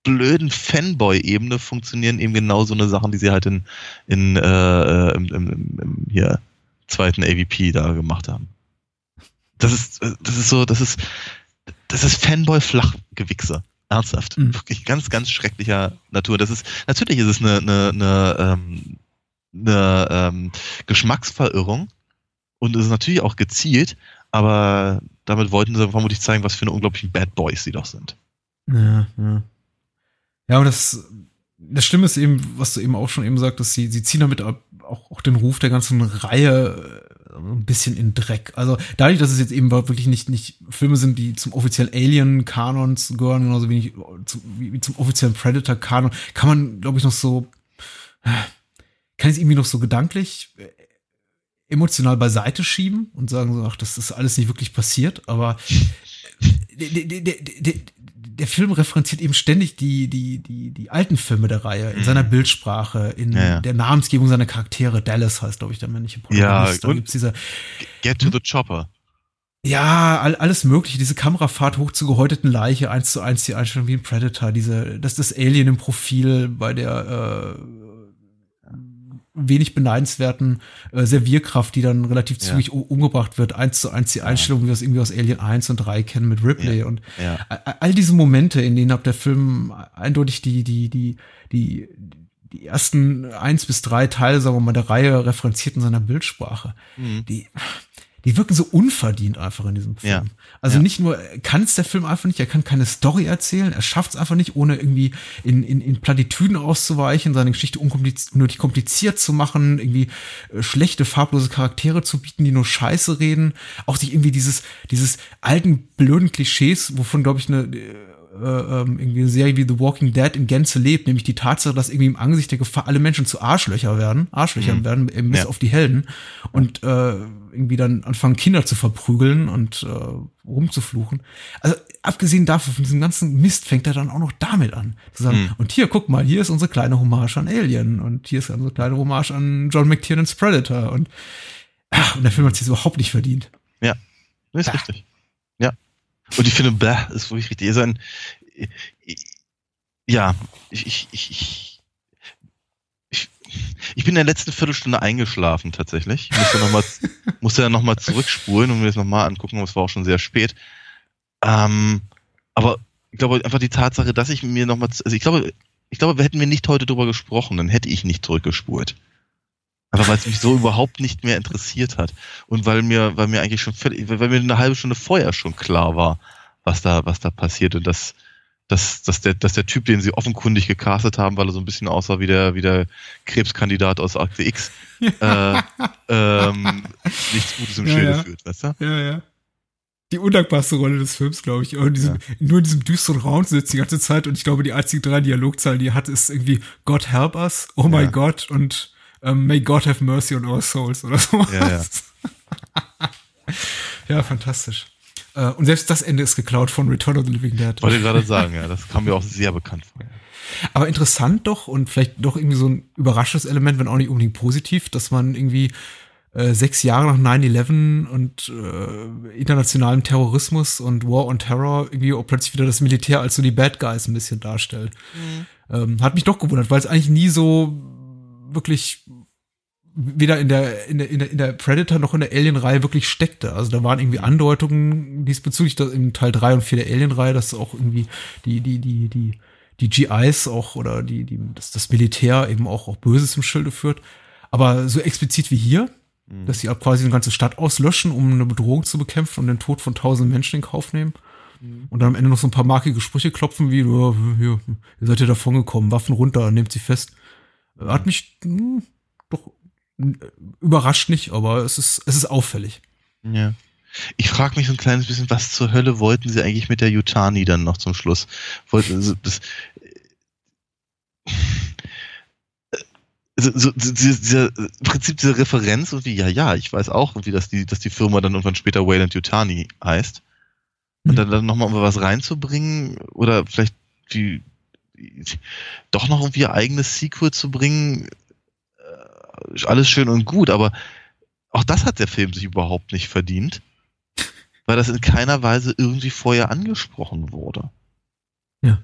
blöden Fanboy-Ebene funktionieren eben genau so eine Sachen, die sie halt in, in äh, im, im, im, hier zweiten AVP da gemacht haben. Das ist, das ist so, das ist, das ist Fanboy-Flachgewichse. Ernsthaft. Mhm. Wirklich ganz, ganz schrecklicher Natur. Das ist, natürlich ist es eine, eine, eine, ähm, eine ähm, Geschmacksverirrung und es ist natürlich auch gezielt, aber damit wollten sie vermutlich zeigen, was für eine unglaublichen Bad Boys sie doch sind. Ja, ja. Ja, aber das, das Schlimme ist eben, was du eben auch schon eben sagtest, sie, sie ziehen damit auch, auch den Ruf der ganzen Reihe äh, ein bisschen in Dreck. Also dadurch, dass es jetzt eben wirklich nicht, nicht Filme sind, die zum offiziellen Alien-Kanon gehören, genauso wenig zum, wie, zum offiziellen Predator-Kanon, kann man, glaube ich, noch so, kann ich es irgendwie noch so gedanklich äh, emotional beiseite schieben und sagen so, ach, das ist alles nicht wirklich passiert, aber der Film referenziert eben ständig die, die, die, die alten Filme der Reihe in mhm. seiner Bildsprache, in ja, ja. der Namensgebung seiner Charaktere. Dallas heißt, glaube ich, der männliche Protagonist. Ja, und gibt's diese, Get to the Chopper. Ja, all, alles mögliche, diese Kamerafahrt hoch zur gehäuteten Leiche, eins zu eins die Einstellung wie ein Predator, diese, das ist das Alien im Profil bei der äh, wenig beneidenswerten äh, Servierkraft, die dann relativ ja. zügig umgebracht wird. Eins zu eins die Einstellung, wie wir es irgendwie aus Alien 1 und 3 kennen mit Ripley. Ja. Und ja. all diese Momente, in denen ab der Film eindeutig die, die, die, die, die ersten eins bis drei Teile, sagen wir mal, der Reihe referenziert in seiner Bildsprache. Mhm. Die, die wirken so unverdient einfach in diesem Film. Also ja. nicht nur kann es der Film einfach nicht, er kann keine Story erzählen, er schafft es einfach nicht, ohne irgendwie in, in, in Plattitüden auszuweichen, seine Geschichte unnötig kompliziert zu machen, irgendwie äh, schlechte, farblose Charaktere zu bieten, die nur Scheiße reden, auch sich irgendwie dieses, dieses alten, blöden Klischees, wovon, glaube ich, eine äh, ähm, irgendwie eine Serie wie The Walking Dead in Gänze lebt, nämlich die Tatsache, dass irgendwie im Angesicht der Gefahr alle Menschen zu Arschlöcher werden, Arschlöchern mhm. werden, eben bis ja. auf die Helden und äh, irgendwie dann anfangen Kinder zu verprügeln und äh, rumzufluchen. Also abgesehen davon, von diesem ganzen Mist fängt er dann auch noch damit an. Zu sagen, mhm. und hier, guck mal, hier ist unsere kleine Hommage an Alien und hier ist unsere kleine Hommage an John McTiernans Predator und, ach, und der Film hat sich überhaupt nicht verdient. Ja, das ist ah. richtig. Und ich finde, bäh, ist wirklich richtig. Ist ein, ja, ich, ich, ich, ich, ich bin in der letzten Viertelstunde eingeschlafen tatsächlich. Ich musste, noch mal, musste dann nochmal zurückspulen und mir das nochmal angucken, aber es war auch schon sehr spät. Ähm, aber ich glaube einfach die Tatsache, dass ich mir nochmal, also ich glaube, ich glaube, wir hätten wir nicht heute drüber gesprochen, dann hätte ich nicht zurückgespult. Einfach weil es mich so überhaupt nicht mehr interessiert hat. Und weil mir, weil mir eigentlich schon völlig, weil mir eine halbe Stunde vorher schon klar war, was da, was da passiert und dass, dass, dass, der, dass der Typ, den sie offenkundig gecastet haben, weil er so ein bisschen aussah wie der, wie der Krebskandidat aus Akte X, äh, ähm, nichts Gutes im ja, Schilde ja. führt, weißt du? Ja, ja. Die undankbarste Rolle des Films, glaube ich. In diesem, ja. Nur in diesem düsteren Raum sitzt die ganze Zeit und ich glaube, die einzigen drei Dialogzeilen, die er hat, ist irgendwie God help us, oh my God und ähm, May God have mercy on our souls oder so. Ja, ja. ja, fantastisch. Uh, und selbst das Ende ist geklaut von Return of the Living Dead. Wollte ich gerade sagen, ja, das kam mir auch sehr bekannt vor. Aber interessant doch und vielleicht doch irgendwie so ein überraschendes Element, wenn auch nicht unbedingt positiv, dass man irgendwie äh, sechs Jahre nach 9-11 und äh, internationalem Terrorismus und War on Terror irgendwie auch plötzlich wieder das Militär als so die Bad Guys ein bisschen darstellt. Mhm. Ähm, hat mich doch gewundert, weil es eigentlich nie so wirklich weder in der, in der, in der, in der Predator noch in der Alien-Reihe wirklich steckte. Also da waren irgendwie Andeutungen diesbezüglich, dass im Teil 3 und 4 der Alien-Reihe, dass auch irgendwie die, die, die, die, die GIs auch oder die, die, das, das Militär eben auch, auch Böses im Schilde führt. Aber so explizit wie hier, mhm. dass sie quasi eine ganze Stadt auslöschen, um eine Bedrohung zu bekämpfen und den Tod von tausend Menschen in Kauf nehmen. Mhm. Und dann am Ende noch so ein paar markige Sprüche klopfen, wie, oh, hier, ihr seid ja davon gekommen, Waffen runter, nehmt sie fest. Hat mich mh, hm, doch überrascht nicht, aber es ist, es ist auffällig. Ja. Ich frage mich so ein kleines bisschen, was zur Hölle wollten sie eigentlich mit der Yutani dann noch zum Schluss? Wollten also das, also, so, dieser, im Prinzip diese Referenz und wie, ja, ja, ich weiß auch irgendwie, dass die, dass die Firma dann irgendwann später Wayland Yutani heißt. Und mhm. dann, dann nochmal was reinzubringen oder vielleicht die, doch noch irgendwie ihr eigenes Sequel zu bringen, alles schön und gut, aber auch das hat der Film sich überhaupt nicht verdient, weil das in keiner Weise irgendwie vorher angesprochen wurde. Ja.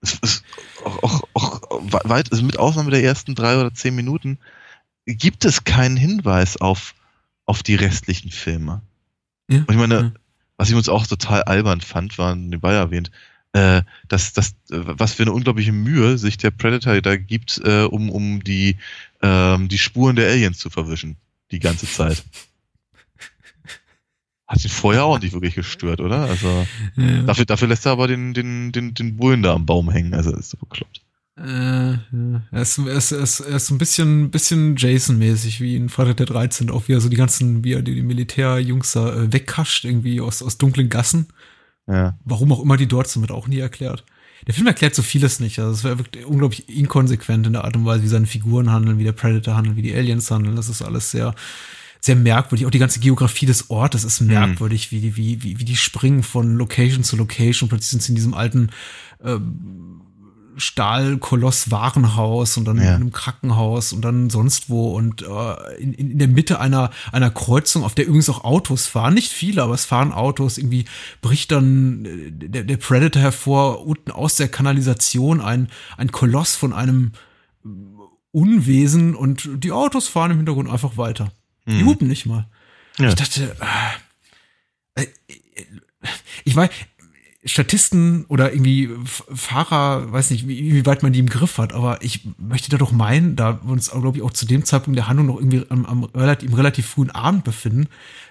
Es ist auch, auch, auch weit, also mit Ausnahme der ersten drei oder zehn Minuten gibt es keinen Hinweis auf, auf die restlichen Filme. Ja, und ich meine, ja. was ich uns auch total albern fand, war nebenbei erwähnt, äh, dass, dass, was für eine unglaubliche Mühe sich der Predator da gibt, äh, um, um die, ähm, die Spuren der Aliens zu verwischen. Die ganze Zeit. Hat ihn vorher auch nicht wirklich gestört, oder? Also ja. dafür, dafür lässt er aber den, den, den, den Bullen da am Baum hängen. Also ist so bekloppt. Äh, ja. Er ist, er ist, er ist, er ein bisschen, bisschen Jason-mäßig, wie in Freitag der 13. Auch wie er so die ganzen, wie er die, die Militärjungs da äh, wegkascht, irgendwie aus, aus dunklen Gassen. Ja. Warum auch immer die dort sind, wird auch nie erklärt. Der Film erklärt so vieles nicht. Also es wäre wirklich unglaublich inkonsequent in der Art und Weise, wie seine Figuren handeln, wie der Predator handelt, wie die Aliens handeln. Das ist alles sehr, sehr merkwürdig. Auch die ganze Geografie des Ortes ist mhm. merkwürdig, mhm. wie, wie, wie, wie die springen von Location zu Location. Plötzlich sind sie in diesem alten äh, Stahlkoloss-Warenhaus und dann ja. in einem Krankenhaus und dann sonst wo und äh, in, in der Mitte einer, einer Kreuzung, auf der übrigens auch Autos fahren. Nicht viele, aber es fahren Autos. Irgendwie bricht dann äh, der, der Predator hervor, unten aus der Kanalisation ein, ein Koloss von einem Unwesen und die Autos fahren im Hintergrund einfach weiter. Die mhm. hupen nicht mal. Ja. Ich dachte, äh, äh ich weiß, Statisten oder irgendwie Fahrer, weiß nicht, wie, wie, weit man die im Griff hat, aber ich möchte da doch meinen, da wir uns, glaube ich, auch zu dem Zeitpunkt der Handlung noch irgendwie am, am relativ, im relativ frühen Abend befinden,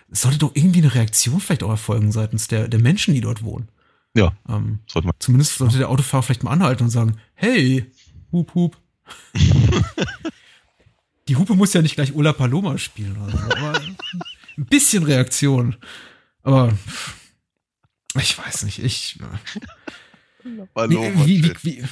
sollte doch irgendwie eine Reaktion vielleicht auch erfolgen seitens der, der Menschen, die dort wohnen. Ja. Ähm, sollte man. Zumindest sollte der Autofahrer vielleicht mal anhalten und sagen, hey, hup, hup. die Hupe muss ja nicht gleich Ola Paloma spielen, oder so, aber ein bisschen Reaktion. Aber ich weiß nicht, ich. Nee, wie, wie, wie,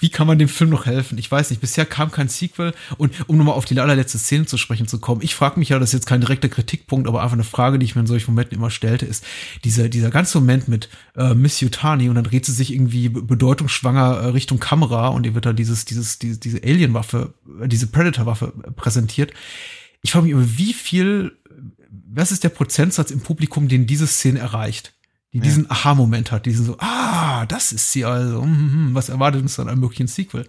wie, kann man dem Film noch helfen? Ich weiß nicht. Bisher kam kein Sequel. Und um nochmal auf die allerletzte Szene zu sprechen zu kommen, ich frage mich ja, das ist jetzt kein direkter Kritikpunkt, aber einfach eine Frage, die ich mir in solchen Momenten immer stellte, ist dieser, dieser ganze Moment mit äh, Miss Yutani und dann dreht sie sich irgendwie bedeutungsschwanger äh, Richtung Kamera und ihr wird da dieses, dieses, diese, diese Alien-Waffe, äh, diese Predator-Waffe präsentiert. Ich frage mich immer, wie viel, was ist der Prozentsatz im Publikum, den diese Szene erreicht? Die ja. diesen Aha-Moment hat, diesen so, ah, das ist sie also, hm, hm, hm, was erwartet uns dann einem möglichen Sequel?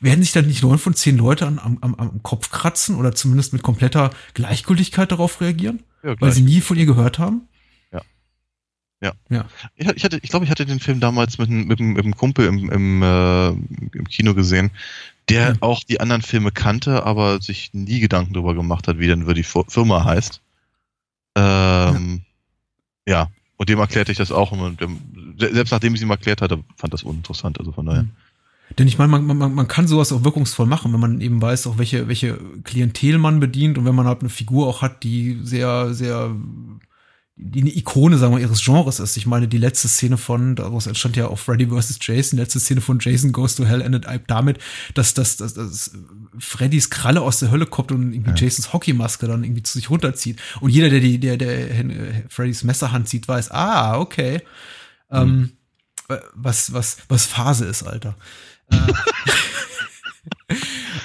Werden sich dann nicht neun von zehn Leute am, am, am Kopf kratzen oder zumindest mit kompletter Gleichgültigkeit darauf reagieren? Ja, weil sie nie von ihr gehört haben? Ja. Ja. ja. Ich, ich, hatte, ich glaube, ich hatte den Film damals mit, mit, mit einem Kumpel im, im, äh, im Kino gesehen, der ja. auch die anderen Filme kannte, aber sich nie Gedanken darüber gemacht hat, wie denn die Firma heißt. Ähm, ja. Und dem erklärte ich das auch. Und dem, selbst nachdem ich es ihm erklärt hatte, fand das uninteressant. Also von daher. Mhm. Denn ich meine, man, man, man kann sowas auch wirkungsvoll machen, wenn man eben weiß, auch welche, welche Klientel man bedient und wenn man halt eine Figur auch hat, die sehr, sehr eine Ikone, sagen wir, ihres Genres ist. Ich meine, die letzte Szene von, daraus entstand ja auch Freddy vs. Jason, die letzte Szene von Jason Goes to Hell endet damit, dass, dass, dass, dass Freddys Kralle aus der Hölle kommt und irgendwie ja. Jasons Hockeymaske dann irgendwie zu sich runterzieht. Und jeder, der die, der, der äh, Freddys Messerhand sieht, weiß, ah, okay. Mhm. Ähm, was, was, was Phase ist, Alter.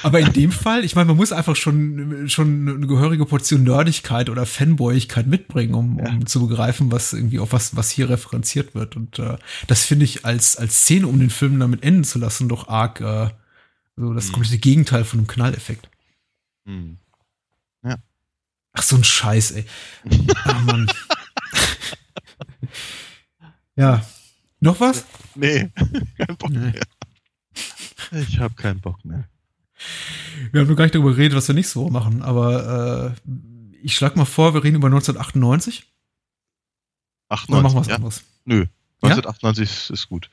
Aber in dem Fall, ich meine, man muss einfach schon, schon eine gehörige Portion Nerdigkeit oder Fanboyigkeit mitbringen, um, ja. um zu begreifen, was irgendwie auf was, was hier referenziert wird. Und äh, das finde ich als, als Szene, um den Film damit enden zu lassen, doch arg äh, so das mhm. komplette Gegenteil von einem Knalleffekt. Mhm. Ja. Ach, so ein Scheiß, ey. Ach, Mann. ja. Noch was? Nee, kein Bock nee. mehr. Ich habe keinen Bock mehr. Wir haben nur gar nicht darüber geredet, was wir nächste Woche machen, aber äh, ich schlage mal vor, wir reden über 1998. 98, Oder machen wir was ja? anderes? Nö, 1998 ja? ist gut.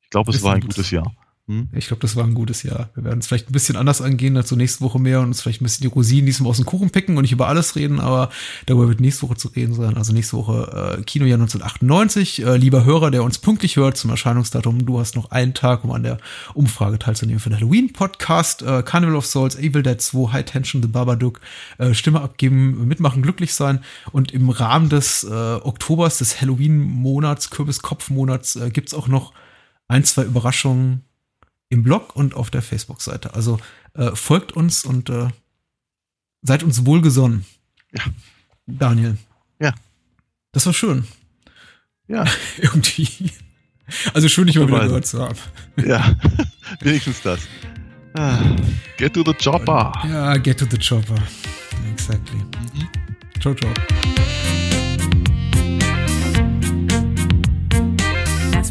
Ich glaube, es ist war ein gutes Jahr. Hm? Ich glaube, das war ein gutes Jahr. Wir werden es vielleicht ein bisschen anders angehen, so nächste Woche mehr und uns vielleicht ein bisschen die Rosinen diesmal aus dem Kuchen picken und nicht über alles reden, aber darüber wird nächste Woche zu reden sein. Also nächste Woche äh, Kinojahr 1998. Äh, lieber Hörer, der uns pünktlich hört zum Erscheinungsdatum, du hast noch einen Tag, um an der Umfrage teilzunehmen für den Halloween-Podcast. Äh, Carnival of Souls, Evil Dead 2, High Tension, The Babadook, äh, Stimme abgeben, mitmachen, glücklich sein. Und im Rahmen des äh, Oktobers, des Halloween-Monats, Kürbiskopf-Monats, äh, gibt's auch noch ein, zwei Überraschungen im Blog und auf der Facebook-Seite. Also äh, folgt uns und äh, seid uns wohlgesonnen. Ja. Daniel. Ja. Das war schön. Ja. Irgendwie. Also schön, dich mal wieder gehört zu haben. Ja, wenigstens das. Ah, get to the chopper. Ja, get to the chopper. Exactly. Mhm. Ciao, ciao.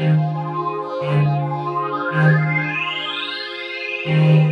Thank you.